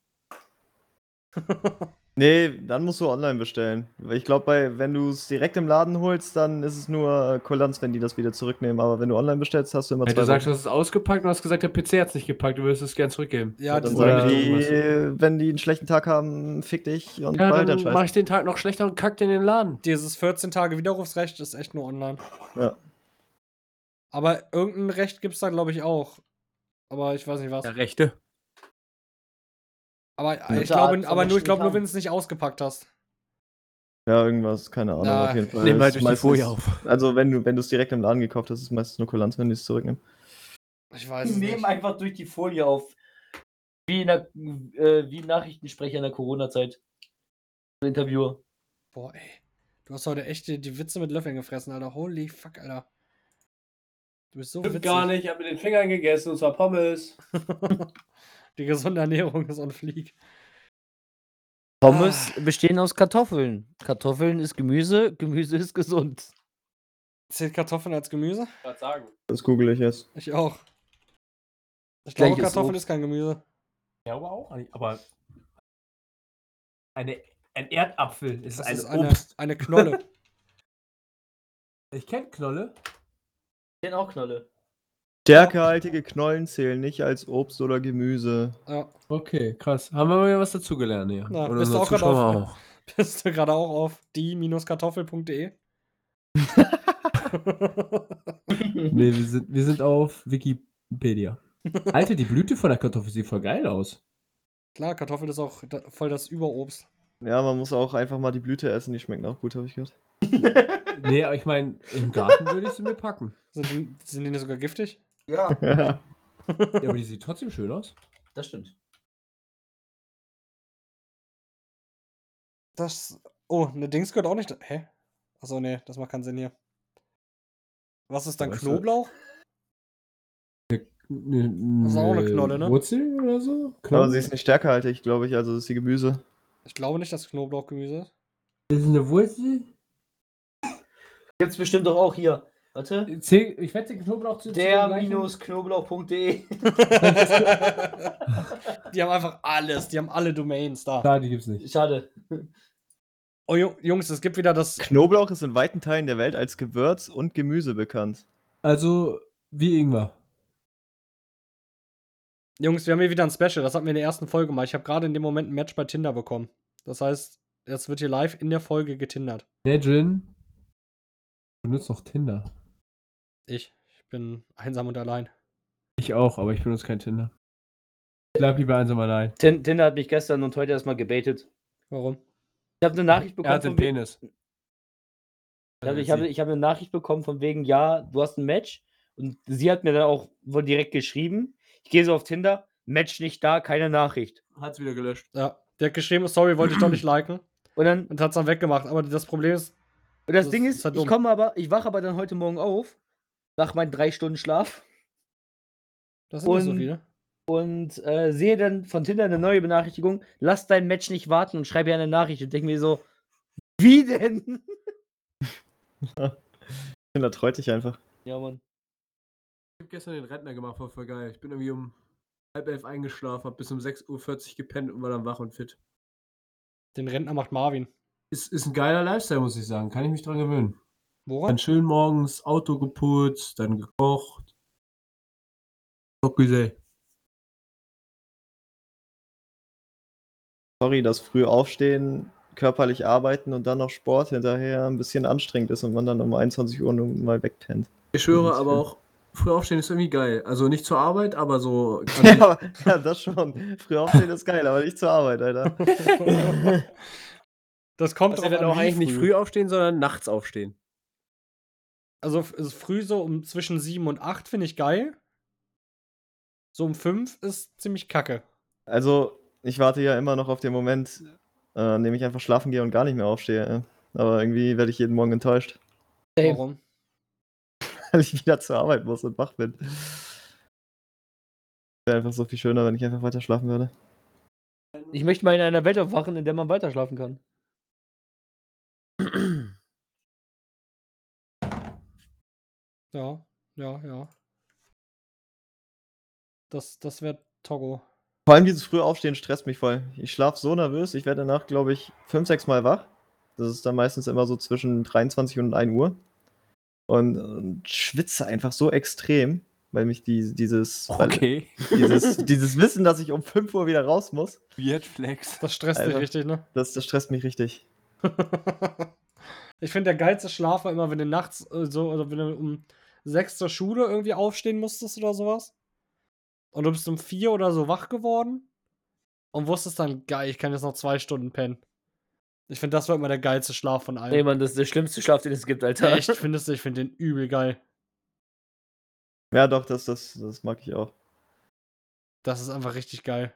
Nee, dann musst du online bestellen. Weil ich glaube, wenn du es direkt im Laden holst, dann ist es nur äh, Kulanz, wenn die das wieder zurücknehmen. Aber wenn du online bestellst, hast du immer Hey, zwei du sagst, du hast es ausgepackt und hast gesagt, der PC hat es nicht gepackt, du würdest es gern zurückgeben. Ja, dann sagen die, wenn die einen schlechten Tag haben, fick dich und Ja, behalt dann mache Scheiß. ich den Tag noch schlechter und kackt in den Laden. dieses 14 Tage Widerrufsrecht ist echt nur online. Ja. Aber irgendein Recht gibt es da, glaube ich, auch. Aber ich weiß nicht was. Der Rechte. Aber äh, ich glaube, aber nur, ich glaube nur, wenn du es nicht ausgepackt hast. Ja, irgendwas, keine Ahnung, Na, auf jeden Fall. Nehmen halt durch die Folie auf. Also wenn du wenn du es direkt im Laden gekauft hast, ist es meistens nur Kulanz, wenn die es zurücknehmen. Ich weiß Die nehmen einfach durch die Folie auf. Wie, in der, äh, wie Nachrichtensprecher in der Corona-Zeit. Ein Interviewer. Boah, ey. Du hast heute echt die, die Witze mit Löffeln gefressen, Alter. Holy fuck, Alter. Du bist so Stimmt witzig. gar nicht, ich habe mit den Fingern gegessen und zwar Pommes. die gesunde Ernährung ist on fleek. Pommes bestehen aus Kartoffeln. Kartoffeln ist Gemüse, Gemüse ist gesund. Zählt Kartoffeln als Gemüse? Gerade sagen. Das google ich jetzt. Ich auch. Ich glaube, Gleiches Kartoffeln Obst. ist kein Gemüse. Ja, aber auch nicht. Aber eine, ein Erdapfel ist Das ein ist eine, Obst. eine Knolle. Ich kenne Knolle. Ich kenn auch Knolle. Stärkehaltige Knollen zählen nicht als Obst oder Gemüse. ja. Okay, krass. Haben wir mal wieder was dazugelernt hier. Na, Oder bist du auch auf- auch. Bist du gerade auch auf die-kartoffel.de? Nee, wir sind, wir sind auf Wikipedia. Alter, die Blüte von der Kartoffel sieht voll geil aus. Klar, Kartoffel ist auch da, voll das Überobst. Ja, man muss auch einfach mal die Blüte essen, die schmecken auch gut, habe ich gehört. Nee, aber ich meine, im Garten würde ich sie mir packen. Sind die, sind die nicht sogar giftig? Ja, Ja. Aber die sieht trotzdem schön aus. das stimmt. Das. Oh, eine Dings gehört auch nicht. Hä? Achso, nee, das macht keinen Sinn hier. Was ist dann Knoblauch? Ne, Das ist auch eine Knolle, ne? Wurzel oder so? Aber sie ist nicht stärkehaltig, glaube ich, also das ist die Gemüse. Ich glaube nicht, dass Knoblauch Gemüse ist. Das ist eine Wurzel? Gibt's bestimmt doch auch hier. Warte. Zähl- Ich wette, Knoblauch zu Der-knoblauch.de. die haben einfach alles. Die haben alle Domains da. Da, die gibt's nicht. Schade. Oh, Ju- Jungs, es gibt wieder das. Knoblauch ist in weiten Teilen der Welt als Gewürz und Gemüse bekannt. Also, wie Ingwer. Jungs, wir haben hier wieder ein Special. Das hatten wir in der ersten Folge mal. Ich habe gerade in dem Moment ein Match bei Tinder bekommen. Das heißt, jetzt wird hier live in der Folge getindert. Nedrin benutzt noch Tinder. Ich. Ich bin einsam und allein. Ich auch, aber ich benutze kein Tinder. Ich bleib lieber einsam allein. Tin- Tinder hat mich gestern und heute erstmal gebaitet. Warum? Ich habe eine Nachricht Er bekommen. hat den von we- Penis. Ich habe ich hab, ich hab eine Nachricht bekommen von wegen, ja, du hast ein Match. Und sie hat mir dann auch wohl direkt geschrieben. Ich gehe so auf Tinder, Match nicht da, keine Nachricht. Hat's wieder gelöscht. Ja. Der hat geschrieben, sorry, wollte ich doch nicht liken. Und dann, Und hat es dann weggemacht. Aber das Problem ist, und das, Das Ding ist ist, halt ich komme aber, ich wache aber dann heute Morgen auf, nach meinen drei Stunden Schlaf das sind nicht so Und- viele. und äh, sehe dann von Tinder eine neue Benachrichtigung, lass dein Match nicht warten und schreibe ihr eine Nachricht und denke mir so, wie denn? Tinder treut dich einfach. Ja, Mann. Ich hab gestern den Rentner gemacht, war voll geil. Ich bin irgendwie um halb elf eingeschlafen, hab bis um 6.40 Uhr gepennt und war dann wach und fit. Den Rentner macht Marvin. Ist, ist ein geiler Lifestyle, muss ich sagen. Kann ich mich dran gewöhnen. Woran? Dann schön morgens Auto geputzt, dann gekocht. Top gesehen. Sorry, dass früh aufstehen, körperlich arbeiten und dann noch Sport hinterher ein bisschen anstrengend ist und man dann um 21 Uhr mal wegpennt. Ich schwöre, ist aber auch früh aufstehen ist irgendwie geil. Also nicht zur Arbeit, aber so. Ja, ja, das schon. Früh aufstehen ist geil, aber nicht zur Arbeit, Alter. Das kommt Also dann an, auch eigentlich nicht früh aufstehen, sondern nachts aufstehen. Also, also früh so um zwischen 7 und 8 finde ich geil. So um 5 ist ziemlich kacke. Also, ich warte ja immer noch auf den Moment, äh, an dem ich einfach schlafen gehe und gar nicht mehr aufstehe. äh. Aber irgendwie werde ich jeden Morgen enttäuscht, Same. Warum? weil ich wieder zur Arbeit muss und wach bin. Wäre einfach so viel schöner, wenn ich einfach weiter schlafen würde. Ich möchte mal in einer Welt aufwachen, in der man weiter schlafen kann. Ja, ja, ja. Das, das wäre Togo. Vor allem dieses frühe Aufstehen stresst mich voll. Ich schlafe so nervös, ich werde danach, glaube ich, fünf, sechs Mal wach. Das ist dann meistens immer so zwischen 23 und 1 Uhr. Und, und schwitze einfach so extrem, weil mich die, dieses, weil, Okay. dieses, dieses Wissen, dass ich um 5 Uhr wieder raus muss, Weird Flex. Das stresst dich Alter. richtig, ne? das, das stresst mich richtig. ich finde, der geilste Schlaf war immer, wenn du nachts äh, so, oder wenn du um 6 zur Schule irgendwie aufstehen musstest oder sowas. Und du bist um 4 oder so wach geworden. Und wusstest dann, geil, ich kann jetzt noch zwei Stunden pennen. Ich finde, das war immer der geilste Schlaf von allen. Nee, Mann, das ist der schlimmste Schlaf, den es gibt, Alter. Echt, findest du? Ich finde den übel geil. Ja, doch, das, das, das mag ich auch. Das ist einfach richtig geil.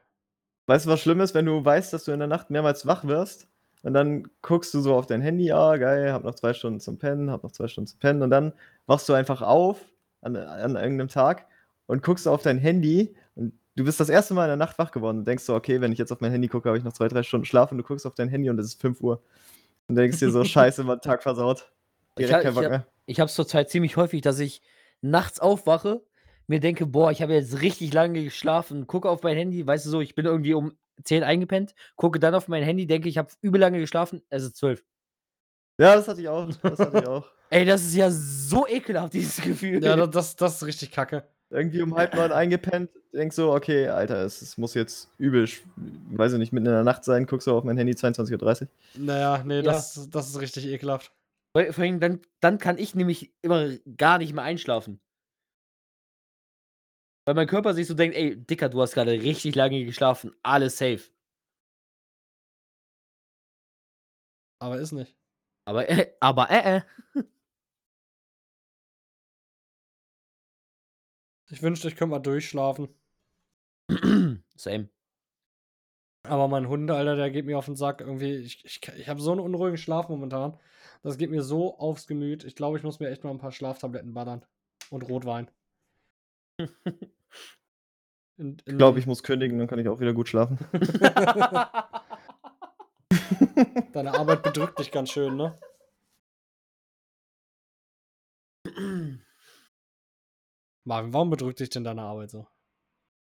Weißt du, was schlimm ist, wenn du weißt, dass du in der Nacht mehrmals wach wirst und dann guckst du so auf dein Handy, ah, geil, hab noch zwei Stunden zum Pennen, hab noch zwei Stunden zum Pennen und dann wachst du einfach auf an, an irgendeinem Tag und guckst auf dein Handy und du bist das erste Mal in der Nacht wach geworden und denkst so, okay, wenn ich jetzt auf mein Handy gucke, habe ich noch zwei, drei Stunden Schlaf und du guckst auf dein Handy und es ist 5 Uhr. Und denkst dir so, scheiße, mein Tag versaut. Ich Direkt hab- kein ich Bock mehr. Ich habe es zurzeit ziemlich häufig, dass ich nachts aufwache, mir denke, boah, ich habe jetzt richtig lange geschlafen, gucke auf mein Handy, weißt du so, ich bin irgendwie um 10 eingepennt, gucke dann auf mein Handy, denke, ich habe übel lange geschlafen, es ist 12. Ja, das hatte ich auch. Das hatte ich auch. Ey, das ist ja so ekelhaft, dieses Gefühl. Ja, das, das, das ist richtig kacke. Irgendwie um halb neun eingepennt, denkst so, okay, Alter, es, es muss jetzt übel, weiß ich nicht, mitten in der Nacht sein, guckst du auf mein Handy 22.30 Uhr. Naja, nee, Ja. das, das ist richtig ekelhaft. Vor vor allem dann, dann kann ich nämlich immer gar nicht mehr einschlafen. Weil mein Körper sich so denkt, ey, Dicker, du hast gerade richtig lange geschlafen, alles safe. Aber ist nicht. Aber, äh, aber, äh, äh. Ich wünschte, ich könnte mal durchschlafen. Same. Aber mein Hund, Alter, der geht mir auf den Sack. Irgendwie, ich, ich, ich habe so einen unruhigen Schlaf momentan. Das geht mir so aufs Gemüt. Ich glaube, ich muss mir echt mal ein paar Schlaftabletten ballern. Und Rotwein. In, Ich glaube, ich muss kündigen, dann kann ich auch wieder gut schlafen. Deine Arbeit bedrückt dich ganz schön, ne? Marvin, warum bedrückt dich denn deine Arbeit so?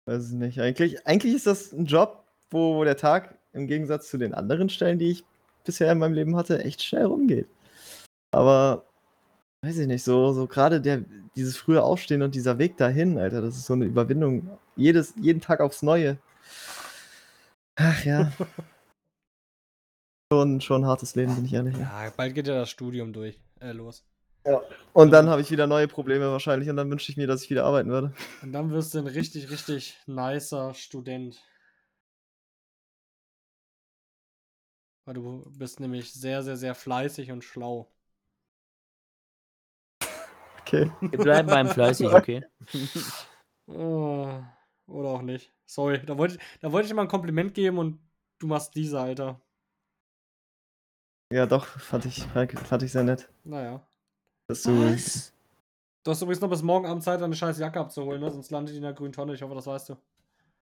Weiß ich nicht. Eigentlich, eigentlich ist das ein Job, wo, wo der Tag im Gegensatz zu den anderen Stellen, die ich bisher in meinem Leben hatte, echt schnell rumgeht. Aber weiß ich nicht, so, so gerade der, dieses frühe Aufstehen und dieser Weg dahin, Alter, das ist so eine Überwindung. Jedes, jeden Tag aufs Neue. Ach ja. schon, schon ein hartes Leben, bin ich ehrlich. Ja, bald geht ja das Studium durch. Äh, los. Und dann habe ich wieder neue Probleme wahrscheinlich und dann wünschte ich mir, dass ich wieder arbeiten würde. Und dann wirst du ein richtig, richtig nicer Student. Weil du bist nämlich sehr, sehr, sehr fleißig und schlau. Okay. Wir bleiben beim fleißig, okay? Äh, Oder auch nicht. Sorry, da wollte, ich- da wollte ich dir mal ein Kompliment geben und du machst diese, Alter. Ja, doch, fand ich, fand ich sehr nett. Naja. Dass du, Du hast übrigens noch bis morgen Abend Zeit, deine scheiß Jacke abzuholen, ne? Sonst landet die in der grünen Tonne. Ich hoffe, das weißt du.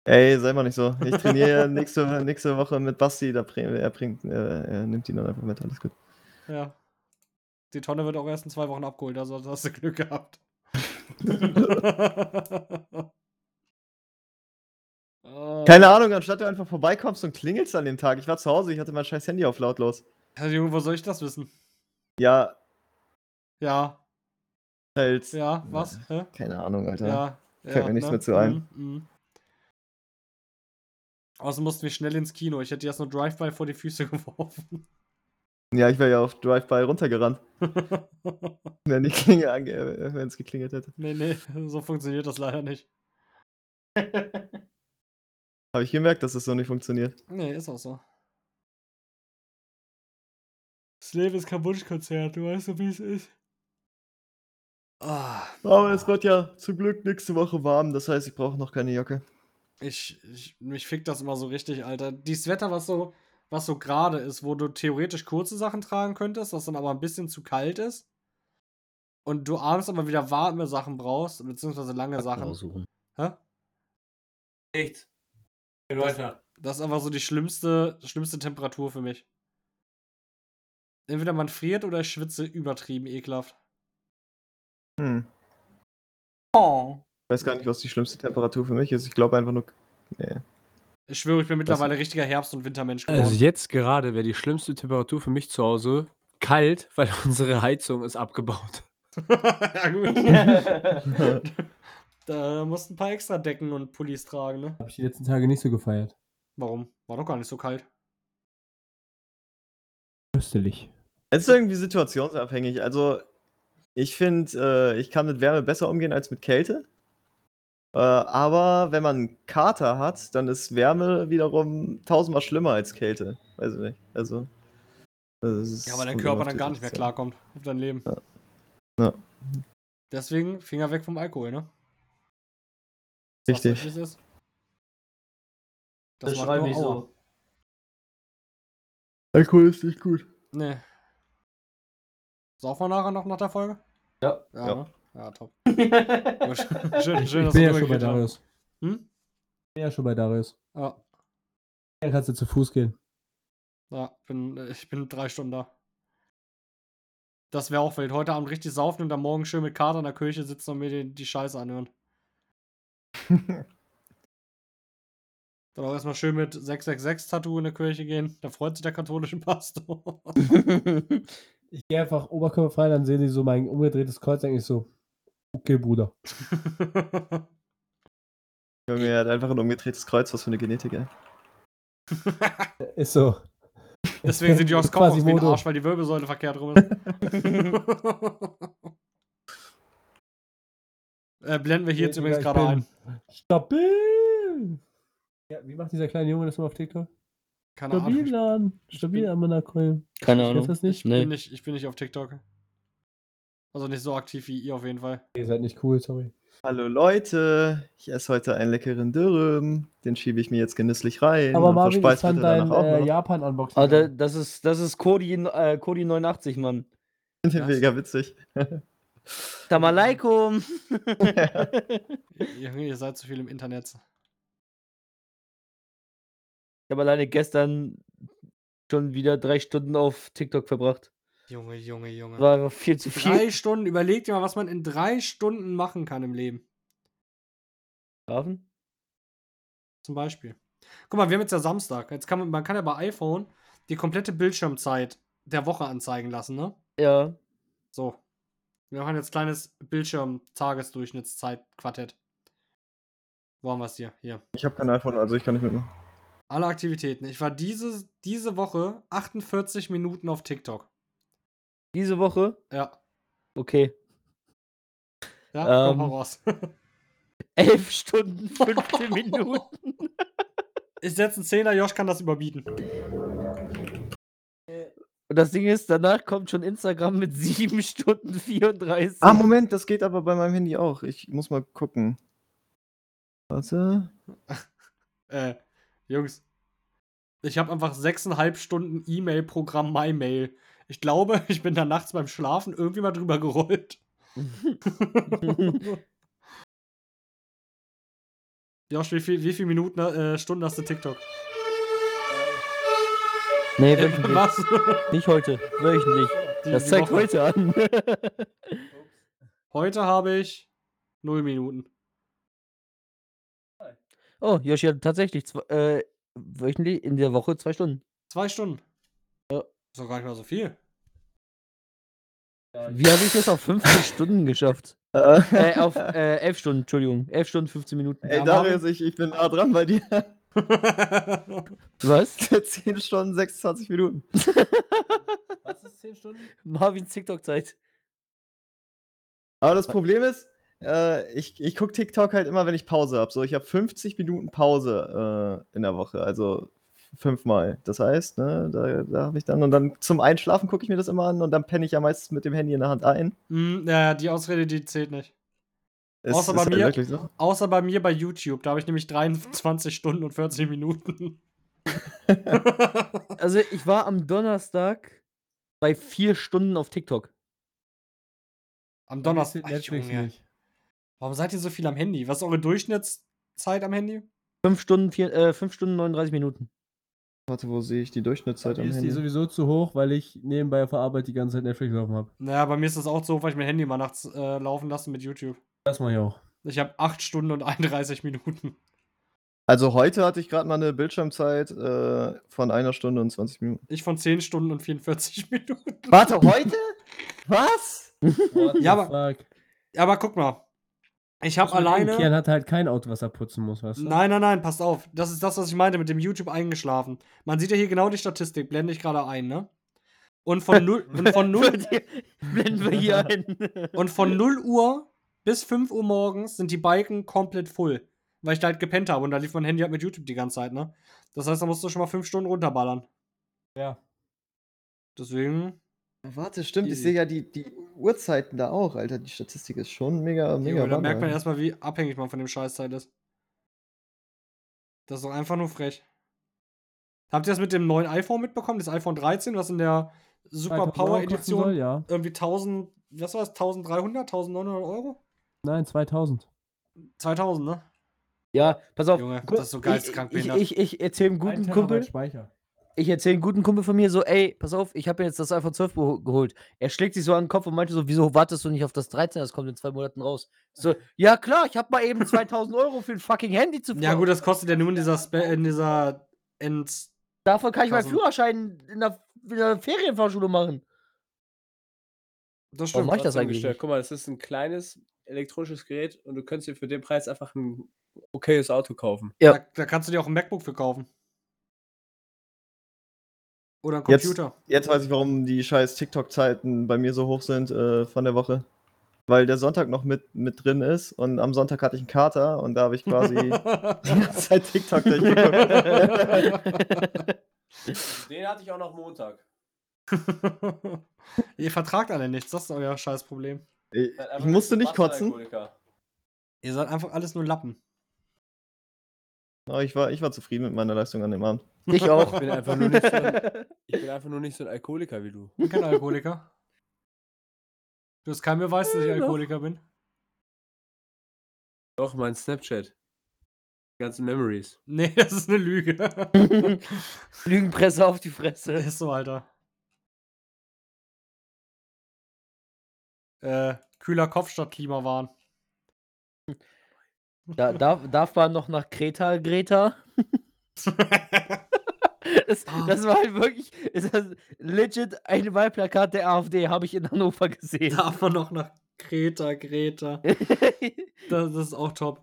Ey, sei mal nicht so. Ich trainiere nächste, nächste Woche mit Basti, da er, bringt, er, er nimmt ihn dann einfach mit, alles gut. Ja. Die Tonne wird auch erst in zwei Wochen abgeholt, also hast du Glück gehabt. Oh. Keine Ahnung, anstatt du einfach vorbeikommst und klingelst an dem Tag. Ich war zu Hause, ich hatte mein scheiß Handy auf lautlos. Ja, Junge, wo soll ich das wissen? Ja, Ja, halt. ja, was? Hä? Keine Ahnung, Alter. Ja. Fällt ja, mir nichts mehr zu ein. Mhm, mhm. Außerdem mussten wir schnell ins Kino. Ich hätte dir erst nur Drive-By vor die Füße geworfen. Ja, ich wäre ja auf Drive-By runtergerannt, wenn die Klinge ange äh, wenn es geklingelt hätte. nee, nee, so funktioniert das leider nicht. Habe ich gemerkt, dass das so nicht funktioniert. Nee, ist auch so. Das Leben ist kein Wunschkonzert, du weißt doch, wie es ist. Ah, Aber es wird ja zum Glück nächste Woche warm, das heißt, ich brauche noch keine Jacke. ich, ich, mich fickt das immer so richtig, Alter. Dieses Wetter, was so, was so gerade ist, wo du theoretisch kurze Sachen tragen könntest, was dann aber ein bisschen zu kalt ist. Und du abends aber wieder warme Sachen brauchst, beziehungsweise lange Sachen. Aussuchen. Hä? Nichts. Geht weiter. Das ist einfach so die schlimmste, schlimmste Temperatur für mich. Entweder man friert oder ich schwitze übertrieben ekelhaft. Hm. Oh. Ich weiß gar nicht, was die schlimmste Temperatur für mich ist. Ich glaube einfach nur. Nee. Ich schwöre, ich bin mittlerweile richtiger Herbst- und Wintermensch geworden. Also jetzt gerade wäre die schlimmste Temperatur für mich zu Hause kalt, weil unsere Heizung ist abgebaut. ja, gut. da musst ein paar extra Decken und Pullis tragen, ne? Habe ich die letzten Tage nicht so gefeiert. Warum? War doch gar nicht so kalt. Köstlich. Es ist irgendwie situationsabhängig. Also, ich finde, äh, ich kann mit Wärme besser umgehen als mit Kälte. Äh, aber wenn man einen Kater hat, dann ist Wärme wiederum tausendmal schlimmer als Kälte. Weiß ich nicht. Also. das ist- Ja, weil dein Körper dann gar nicht mehr klarkommt auf dein Leben. Ja. Deswegen Finger weg vom Alkohol, ne? Richtig. ist. Das macht schreibe ich so. Alkohol ist nicht gut. Nee. Saufen wir nachher noch nach der Folge? Ja. Ja, Ja. ne? Ja, top. Schön, schön, ich bin ja schon bei. Darius. Hm? Ich bin ja schon bei Darius. Ja. Ja, kannst du zu Fuß gehen. Ja, bin, äh, ich bin drei Stunden da. Das wäre auch wild. Heute Abend richtig saufen und dann morgen schön mit Kater in der Kirche sitzen und mir die, die Scheiße anhören. Dann auch erstmal schön mit 666-Tattoo in der Kirche gehen. Da freut sich der katholische Pastor. Ich gehe einfach oberkörperfrei, dann sehen sie so mein umgedrehtes Kreuz, denke ich so, okay, Bruder. Junge, er hat einfach ein umgedrehtes Kreuz, was für eine Genetik, ey. Ist so. Deswegen sind die aus Kopf aus wie ein. Arsch, weil die Wirbelsäule verkehrt rum ist. äh, blenden wir hier jetzt übrigens gerade ein. Stabil! Ja, wie macht dieser kleine Junge das mal auf TikTok? Keine Stabil Ahnung. laden. Stabil am. Keine Ahnung. das nicht? Ich, bin Nee. nicht, ich bin nicht auf TikTok. Also nicht so aktiv wie ihr auf jeden Fall. Ihr seid nicht cool, sorry. Hallo Leute, ich esse heute einen leckeren Dürüm. Den schiebe ich mir jetzt genüsslich rein. Aber und Marvin, ich verspeise fand dein äh. Japan-Unboxing. Ah, da, das ist, das ist Cody, äh, Cody 89, Mann. Ich finde den Was? mega witzig. Salam alaikum. Junge, ihr seid zu viel im Internet. Ich habe alleine gestern schon wieder drei Stunden auf TikTok verbracht. Junge, Junge, Junge. War viel zu viel. Drei Stunden, überleg dir mal, was man in drei Stunden machen kann im Leben. Schlafen? Zum Beispiel. Guck mal, wir haben jetzt ja Samstag. Jetzt kann man, man kann ja bei iPhone die komplette Bildschirmzeit der Woche anzeigen lassen, ne? Ja. So. Wir machen jetzt kleines Bildschirm-Tagesdurchschnittszeit-Quartett. Wo haben wir es hier? Hier. Ich habe kein iPhone, also ich kann nicht mitmachen. Alle Aktivitäten. Ich war diese, diese Woche 48 Minuten auf TikTok. Diese Woche? Ja. Okay. Ja, Ähm. komm mal raus. 11 Stunden, 15 Minuten. Ich setze einen Zehner, Josh kann das überbieten. Und das Ding ist, danach kommt schon Instagram mit 7 Stunden 34. Ah, Moment, das geht aber bei meinem Handy auch. Ich muss mal gucken. Warte. Äh, Jungs. Ich habe einfach sechseinhalb Stunden E-Mail-Programm MyMail. Ich glaube, ich bin da nachts beim Schlafen irgendwie mal drüber gerollt. Josh, wie viel, wie viel Minuten, äh, Stunden hast du TikTok? nee, wöchentlich. was? Nicht heute, wöchentlich. Die- Das die zeigt Woche. heute an. Heute habe ich null Minuten. oh, Yoshi hat tatsächlich zwei, äh, wöchentlich in der Woche zwei Stunden. Zwei Stunden. Ja. Ist doch gar nicht mal so viel. Wie habe ich das auf 15 Stunden geschafft? Äh, Äh, auf äh, 11 Stunden, Entschuldigung. 11 Stunden, 15 Minuten. Ey, Darius, ich, ich bin nah dran bei dir. Was? 10 Stunden, 26 Minuten. Was ist 10 Stunden? Marvins TikTok-Zeit. Aber das Problem ist, äh, ich, ich gucke TikTok halt immer, wenn ich Pause habe. So, ich habe 50 Minuten Pause äh, in der Woche, also fünfmal. Das heißt, ne, da, da habe ich dann und dann zum Einschlafen gucke ich mir das immer an und dann penne ich ja meistens mit dem Handy in der Hand ein. Hm, ja, die Ausrede, die zählt nicht. Ist, Außer ist bei halt mir- so. Außer bei mir bei YouTube. Da habe ich nämlich 23 Stunden und 40 Minuten. Also, ich war am Donnerstag bei 4 Stunden auf TikTok. Am Donnerstag. Ach, Netflix Junge. nicht. Warum seid ihr so viel am Handy? Was ist eure Durchschnittszeit am Handy? 5 Stunden, vier, äh, 5 Stunden 39 Minuten. Warte, wo sehe ich die Durchschnittszeit am ist die Handy? sowieso zu hoch, weil ich nebenbei auf der Arbeit die ganze Zeit Netflix laufen habe. Naja, bei mir ist das auch so, weil ich mein Handy mal nachts äh, laufen lasse mit YouTube. Das mache ich auch. Ich habe 8 Stunden und 31 Minuten. Also heute hatte ich gerade mal eine Bildschirmzeit äh, von einer Stunde und 20 Minuten. Ich von 10 Stunden und 44 Minuten. Warte, heute? Was? What Ja, the aber-? Aber guck mal. Ich habe alleine. Kian hat halt kein Auto, was er putzen muss, weißt du? Nein, nein, nein, passt auf. Das ist das, was ich meinte mit dem YouTube eingeschlafen. Man sieht ja hier genau die Statistik, blende ich gerade ein, ne? Und von 0 und von 0 Blenden wir hier ein. und von 0 Uhr bis 5 Uhr morgens sind die Balken komplett voll, weil ich da halt gepennt habe und da lief mein Handy halt mit YouTube die ganze Zeit, ne? Das heißt, da musst du schon mal 5 Stunden runterballern. Ja. Deswegen Warte, stimmt, ich Easy. sehe ja die, die Uhrzeiten da auch, Alter. Die Statistik ist schon mega, mega Junge, da merkt man erstmal, wie abhängig man von dem Scheißteil ist. Das ist doch einfach nur frech. Habt ihr das mit dem neuen iPhone mitbekommen? Das iPhone 13, was in der Super 2000 Power Edition Soll, ja. irgendwie 1000, was war das, 1300, 1900 Euro? Nein, 2000. 2000, ne? Ja, pass auf. Junge, das ist so geisteskrank Ich, ich, ich, ich erzähle einem guten Ein Terabyte Kumpel, Speicher. Ich erzähle einem guten Kumpel von mir so, ey, pass auf, ich habe jetzt das iPhone 12 geho- geholt. Er schlägt sich so an den Kopf und meinte so, wieso wartest du nicht auf das 13? Das kommt in zwei Monaten raus. So, ja klar, ich habe mal eben 2000 Euro für ein fucking Handy zu Ja, gut, das kostet ja nur in dieser, Spe in dieser End. Davon kann ich meinen. Führerschein in der, in der Ferienfahrschule machen. Das Warum stimmt. mach ich das eigentlich? Guck mal, das ist ein kleines elektronisches Gerät und du könntest dir für den Preis einfach ein okayes Auto kaufen. Ja. Da, da kannst du dir auch ein MacBook für kaufen. Oder ein Jetzt- Computer. Jetzt weiß ich, warum die scheiß TikTok-Zeiten bei mir so hoch sind äh, von der Woche. Weil der Sonntag noch mit, mit drin ist und am Sonntag hatte ich einen Kater und da habe ich quasi die ganze Zeit TikTok durchgeguckt. Den hatte ich auch noch Montag. Ihr vertragt alle nichts, das ist euer Scheißproblem. ich, ich musste nicht kotzen, Ihr seid einfach alles nur Lappen. Aber ich war, ich war zufrieden mit meiner Leistung an dem Abend. Ich auch. Ich bin einfach nur nicht so ein, ich bin einfach nur nicht so ein Alkoholiker wie du. Ich bin kein Alkoholiker. Du hast keinen Beweis, dass ich. Alkoholiker bin. Doch, mein Snapchat. Die ganzen Memories. Nee, das ist eine Lüge. Lügenpresse auf die Fresse. ist so, Alter. Äh, kühler Kopf statt Klimawahn. Da, darf, darf man noch nach Kreta, Greta? Das, Ah. das war halt wirklich, ist das legit ein Wahlplakat der AfD, habe ich in Hannover gesehen. Darf man noch nach Kreta, Greta. Das, das ist auch top.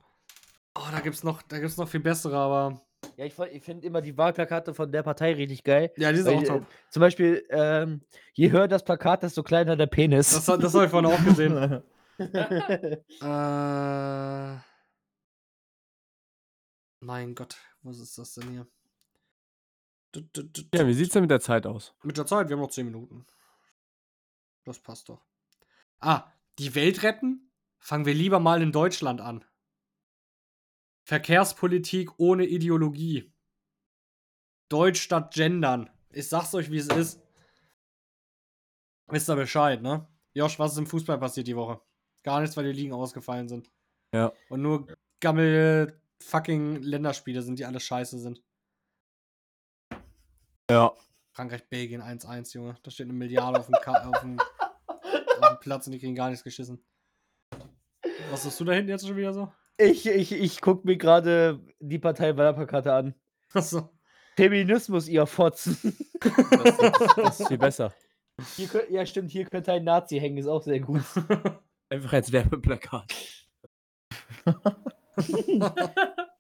Oh, da gibt's noch, da gibt's noch viel bessere, aber. ja, ich, ich finde immer die Wahlplakate von der Partei richtig geil. Ja, die ist Weil, auch äh, top. Zum Beispiel, ähm, je höher das Plakat, desto kleiner der Penis. Das, das habe ich vorhin auch gesehen. Äh. Mein Gott, was ist das denn hier? Du, du, du, Ja, wie sieht's denn mit der Zeit aus? Mit der Zeit, wir haben noch 10 Minuten. Das passt doch. Ah, die Welt retten? Fangen wir lieber mal in Deutschland an. Verkehrspolitik ohne Ideologie. Deutsch statt Gendern. Ich sag's euch, wie es ist. Wisst ihr Bescheid, ne? Josh, was ist im Fußball passiert die Woche? Gar nichts, weil die Ligen ausgefallen sind. Ja. Und nur gammel fucking Länderspiele sind, die alle scheiße sind. Ja. Frankreich, Belgien 1-1, Junge. Da steht eine Milliarde auf dem, Ka auf, dem, auf dem Platz und die kriegen gar nichts geschissen. Was hast du da hinten jetzt schon wieder so? Ich, ich, ich gucke mir gerade die Partei-Wahlplakate an. Achso. Feminismus, ihr Fotzen. Das, das, das ist viel besser. Hier, könnt- ja, stimmt, hier könnte ein Nazi hängen, ist auch sehr gut. Einfach als Werbeplakat.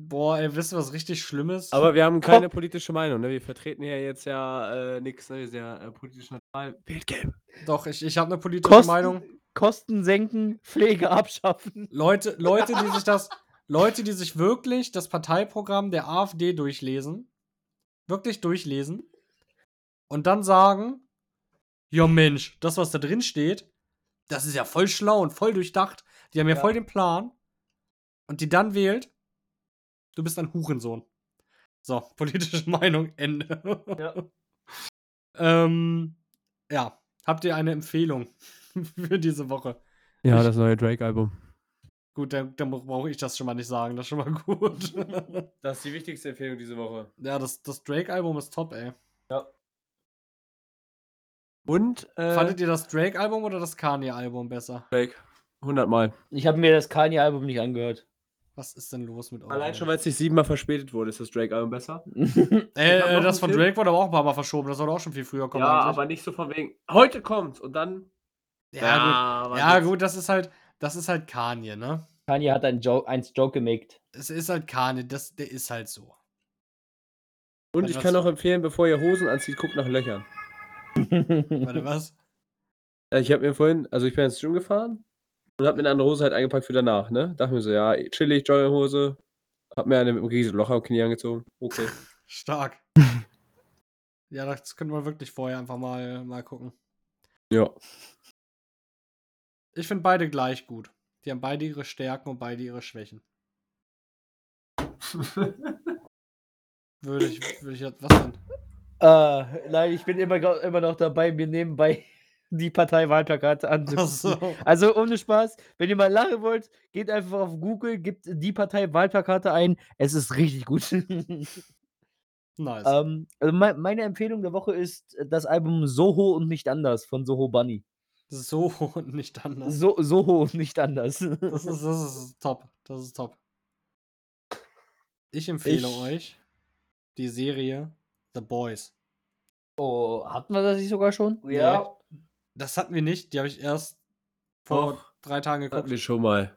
Boah, ey, wisst ihr, was richtig schlimm ist? Aber wir haben keine politische Meinung, ne? Wir vertreten hier jetzt ja äh, nichts, ne? Wir sind ja äh, politisch neutral. Wählt gelb. Doch, ich, ich habe eine politische Kosten, Meinung. Kosten senken, Pflege abschaffen. Leute, Leute, die sich das, Leute, die sich wirklich das Parteiprogramm der AfD durchlesen, wirklich durchlesen und dann sagen, ja Mensch, das, was da drin steht, das ist ja voll schlau und voll durchdacht. Die haben ja, Ja. voll den Plan. Und die dann wählt, du bist ein Hurensohn. So, politische Meinung, Ende. Ja. ähm, ja, habt ihr eine Empfehlung für diese Woche? Ja, das neue Drake-Album. Gut, dann, dann brauche ich das schon mal nicht sagen. Das ist schon mal gut. Das ist die wichtigste Empfehlung diese Woche. ja, das, das Drake-Album ist top, ey. Und äh, Fandet ihr das Drake-Album oder das Kanye-Album besser? Drake. 100 Mal. Ich habe mir das Kanye-Album nicht angehört. Was ist denn los mit euch? Allein schon, weil es sich siebenmal verspätet wurde, ist das Drake-Album besser. Äh, äh, das einen von. Drake wurde aber auch ein paar Mal verschoben. Das soll auch schon viel früher kommen. ja, eigentlich. aber nicht so von wegen, heute kommt und dann. Ja, aber gut. Ja, gut, das ist halt, das ist halt Kanye, ne? Kanye hat ein Joke, eins Joke gemacht. Es ist halt Kanye, das, der ist halt so. Und Also ich was- kann auch empfehlen, bevor ihr Hosen anzieht, guckt nach Löchern. Warte, was? Äh, Ich habe mir vorhin, also ich bin ins Gym gefahren und habe mir eine andere Hose halt eingepackt für danach, ne? Dachte mir so, ja, chillig, Jogginghose. Hab mir eine mit einem riesen Loch am Knie angezogen. Okay. Stark. Ja, das könnte man wirklich vorher einfach mal, mal gucken. Ja. Ich finde beide gleich gut. Die haben beide ihre Stärken und beide ihre Schwächen. Würde ich, würde ich was denn? Äh, nein, ich bin immer, immer noch dabei, mir nebenbei die Parteiwahlplakate anzugucken. Achso. Also ohne Spaß, wenn ihr mal lachen wollt, geht einfach auf Google, gebt die Partei Wahlplakate ein. Es ist richtig gut. Nice. ähm, also mei- meine Empfehlung der Woche ist äh, das Album Soho und nicht anders von Soho Bunny. so und nicht anders. So, Soho und nicht anders. Das ist, das ist top. Das ist top. Ich empfehle Ich- euch die Serie The Boys. oh, hatten wir das nicht sogar schon? Ja. Das hatten wir nicht. Die habe ich erst vor Doch. drei Tagen Hatten geguckt. wir schon mal.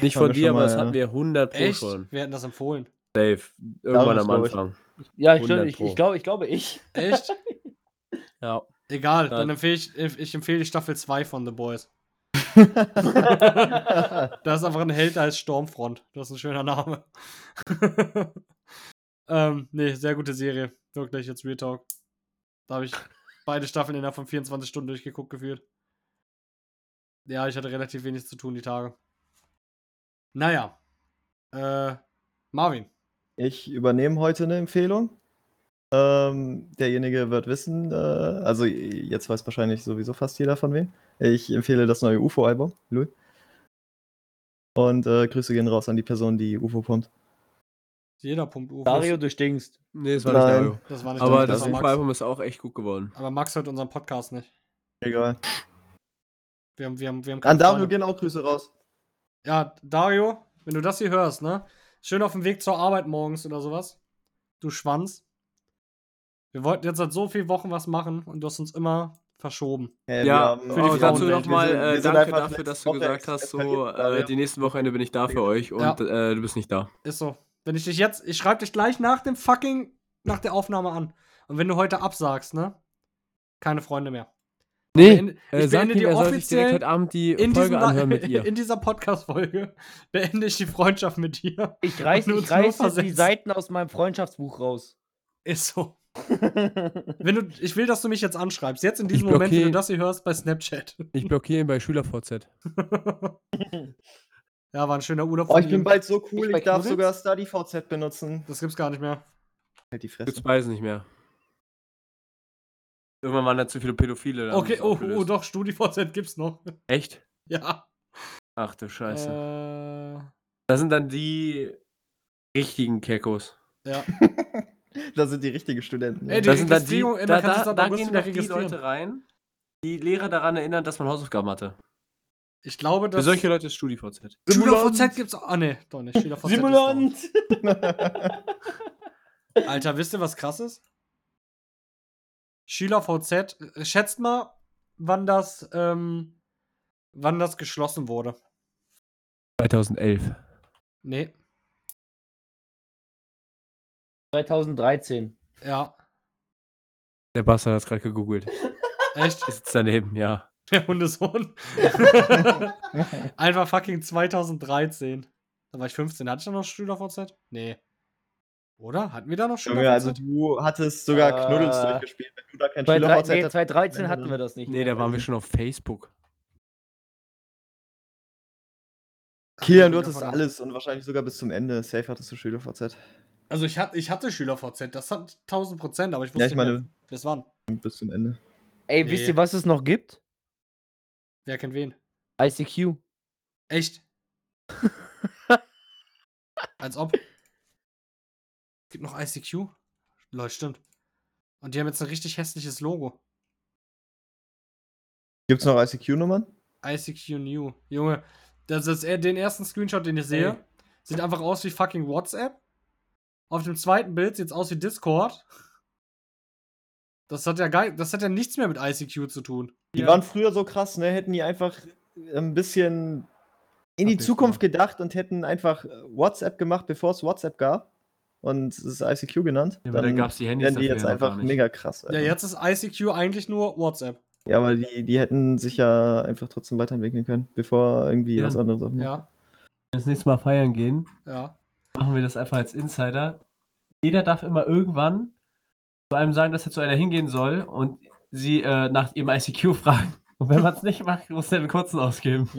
Nicht Haben von dir, aber mal, das ja. hatten wir 100 pro Echt? schon. Wir hätten das empfohlen. Safe. Irgendwann am glaub ich. Anfang. Ja, 100 stimmt. Ich, Pro. ich glaube, ich glaube ich. Echt? Ja. Egal, Ja. dann empfehle ich, ich empfehle die Staffel 2 von The Boys. Da ist einfach ein Held als Sturmfront. Das ist ein schöner Name. ähm, nee, sehr gute Serie. Wirklich, jetzt Real Talk. Da habe ich beide Staffeln innerhalb von 24 Stunden durchgeguckt gefühlt. Ja, ich hatte relativ wenig zu tun die Tage. Naja. Äh, Marvin. Ich übernehme heute eine Empfehlung. Ähm, derjenige wird wissen, äh, also jetzt weiß wahrscheinlich sowieso fast jeder von wem. Ich empfehle das neue UFO-Album, Louis. Und äh, Grüße gehen raus an die Person, die UFO pumpt. Jeder Punkt UFOs. Dario, du stinkst. Nee, das war Nein. nicht Dario. Das war nicht Aber das Max. UFO-Album ist auch echt gut geworden. Aber Max hört unseren Podcast nicht. Egal. Wir haben, wir haben, wir haben An Dario Freunde. gehen auch Grüße raus. Ja, Dario, wenn du das hier hörst, ne? Schön auf dem Weg zur Arbeit morgens oder sowas. Du Schwanz. Wir wollten jetzt seit so vielen Wochen was machen und du hast uns immer verschoben. Äh, Ja, für die oh, dazu nochmal äh, danke dafür, dass du Woche gesagt hast, so äh, die nächsten Wochenende bin ich da für euch und Ja. äh, du bist nicht da. Ist so. Wenn ich dich jetzt, ich schreibe dich gleich nach dem fucking, nach der Aufnahme an. Und wenn du heute absagst, ne? Keine Freunde mehr. Nee, beende- äh, ich beende ihm, die offiziell heute Abend die In, Folge diesem, anhören mit ihr. in dieser Podcast-Folge beende ich die Freundschaft mit dir. Ich reiß, reiße die versetzt. Seiten aus meinem Freundschaftsbuch raus. Ist so. Wenn du, ich will, dass du mich jetzt anschreibst. Jetzt in diesem Moment, wenn du das hier hörst, bei Snapchat. Ich blockiere ihn bei SchülerVZ. Ja, war ein schöner Urlaub Oh, ich bin bald so cool, Ich ich darf Knuddels? sogar StudyVZ benutzen. Das gibt's gar nicht mehr. Halt die Gibt's Fresse. beides nicht mehr. Irgendwann waren da zu viele Pädophile. da Okay, oh, oh doch, StudiVZ gibt's noch. Echt? ja. Ach du Scheiße. Äh, Das sind dann die richtigen Kekos. ja. Das sind die richtigen Studenten. Ey, die Das sind dann die, da, da, da August gehen die. Leute rein, die Lehrer daran erinnern, dass man Hausaufgaben hatte. Ich glaube, Für dass. solche Leute ist StudiVZ. SchülerVZ gibt's auch. Ah, ne, doch nicht. SchülerVZ. ist Simulant! Alter, wisst ihr, was krass ist? SchülerVZ, äh, schätzt mal, wann das, ähm, wann das geschlossen wurde. 2011. Nee, 2013. ja. Der Bastard hat es gerade gegoogelt. Echt? Ist daneben, ja. Der Hundesohn. Einfach fucking 2013. Da war ich 15. Hatte ich da noch SchülerVZ? Nee. Oder? Hatten wir da noch Junge, also du hattest sogar Äh, Knuddels durchgespielt, wenn du da kein SchülerVZ nee, hattest. 2013 wenn hatten wir das nicht. Nee, da waren wir schon auf Facebook. Kilian, du hattest alles und wahrscheinlich sogar bis zum Ende. Safe hattest du SchülerVZ. Also ich, hat, ich hatte SchülerVZ, das hat 1000 Prozent, aber ich wusste Ja, ich nicht meine, bis wann. bis zum Ende. Ey, Nee. wisst ihr, was es noch gibt? Wer kennt wen? ICQ. Echt? Als ob. Es gibt noch ICQ? Leute, stimmt. Und die haben jetzt ein richtig hässliches Logo. Gibt's noch ICQ-Nummern? ICQ New. Junge, das ist den ersten Screenshot, den ich sehe. Ey. Sieht einfach aus wie fucking WhatsApp. Auf dem zweiten Bild sieht es aus wie Discord. Das hat ja geil, das hat ja nichts mehr mit ICQ zu tun. Die Ja. waren früher so krass, ne? Hätten die einfach ein bisschen in die Zukunft gedacht und hätten einfach WhatsApp gemacht, bevor es WhatsApp gab. Und es ist ICQ genannt. Ja, aber da dann gab's die Handys wären die jetzt ja einfach mega krass. Ja, Alter. jetzt ist ICQ eigentlich nur WhatsApp. Ja, aber die, die hätten sich ja einfach trotzdem weiterentwickeln können, bevor irgendwie Ja. was anderes aufmacht. Ja, Wenn wir das nächste Mal feiern gehen, ja. machen wir das einfach als Insider. Jeder darf immer irgendwann zu einem sagen, dass er zu einer hingehen soll und sie äh, nach ihrem ICQ fragen. Und wenn man es nicht macht, muss er einen kurzen ausgeben.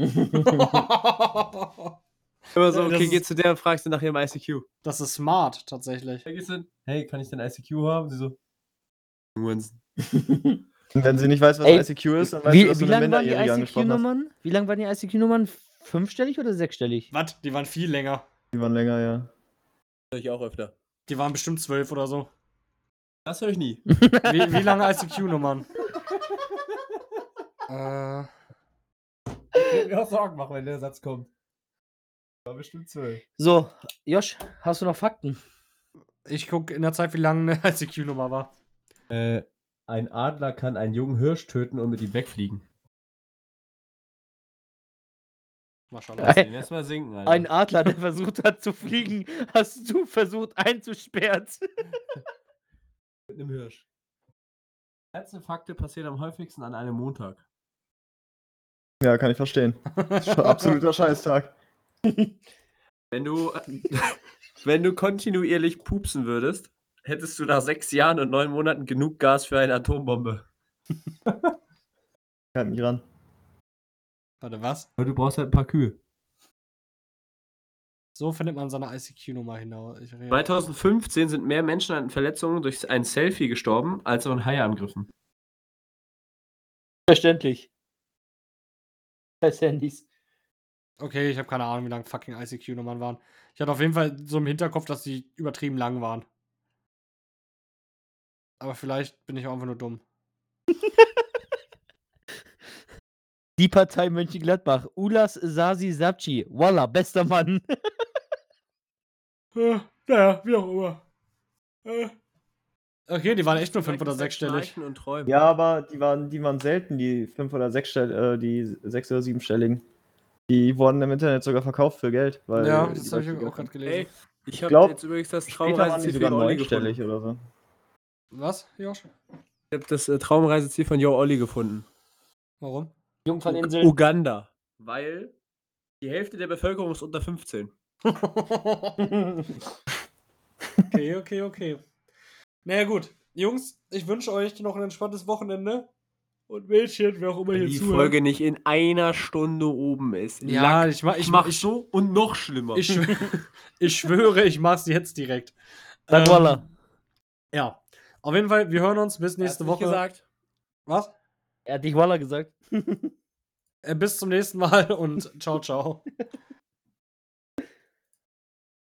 Immer so, okay, geh zu der und fragst du nach ihrem ICQ. das ist smart, tatsächlich. Da gehst du hin, hey, kann ich dein ICQ haben? Sie so. Und wenn sie nicht weiß, was Ey, ICQ ist, dann weiß Wie, sie, dass du wie eine lang waren die. ICQ-Nummern? Wie lang waren die ICQ-Nummern? Fünfstellig oder sechsstellig? Was? Die waren viel länger. Die waren länger, ja. Ich auch öfter. Die waren bestimmt zwölf oder so. Das höre ich nie. Wie, wie lange ICQ-Nummern? äh, ich würde mir auch Sorgen machen, wenn der Satz kommt. War bestimmt zwölf. So, Josh, hast du noch Fakten? ich gucke in der Zeit, wie lange eine ICQ-Nummer war. Äh, ein Adler kann einen jungen Hirsch töten und mit ihm wegfliegen. Maschallah. Lass ihn erstmal sinken, Alter. Ein Adler, der versucht hat zu fliegen, hast du versucht einzusperren. mit einem Hirsch. Fakte passieren am häufigsten an einem Montag. Ja, kann ich verstehen. Absoluter Scheißtag. Wenn du, wenn du kontinuierlich pupsen würdest, hättest du nach sechs Jahren und neun Monaten genug Gas für eine Atombombe. Kann nicht ran. Warte, was? Aber du brauchst halt ein paar Kühe. So findet man seine ICQ-Nummer hinaus. Ich rede- 2015 sind mehr Menschen an Verletzungen durch ein Selfie gestorben, als an Haiangriffen. Verständlich. Scheiß Handys. Okay, ich habe keine Ahnung, wie lang fucking ICQ-Nummern waren. Ich hatte auf jeden Fall so im Hinterkopf, dass die übertrieben lang waren. Aber vielleicht bin ich auch einfach nur dumm. Die Partei Mönchengladbach. Ulas Sasi Sabci. Walla, bester Mann. Äh, naja, wie auch immer. Äh. Okay, die waren echt nur fünf oder sechsstellig. Ja, aber die waren, die waren selten, die fünf oder sechs, äh, die sechs oder siebenstelligen. Die wurden im Internet sogar verkauft für Geld. Weil Ja, das habe ich auch gerade gelesen. Ey, ich habe jetzt übrigens das Traumreiseziel sogar von Olli gefunden. oder so. Was, Josh? Ich habe das äh, Traumreiseziel von Jo Olli gefunden. Warum? Jungferninsel. Uganda. Weil die Hälfte der Bevölkerung ist unter 15. okay, okay, okay. Naja, gut. Jungs, ich wünsche euch noch ein entspanntes Wochenende. Und Mädchen, wer auch immer Wenn hier die zuhört. Folge nicht in einer Stunde oben ist. Ja, Lack. ich mach, ich ich mach ich, so und noch schlimmer. ich, schwö- ich schwöre, ich mach's jetzt direkt. Sag Ähm, Walla. Ja. Auf jeden Fall, wir hören uns bis nächste Woche. gesagt. Was? Er hat dich Walla gesagt. Äh, bis zum nächsten Mal und ciao, ciao.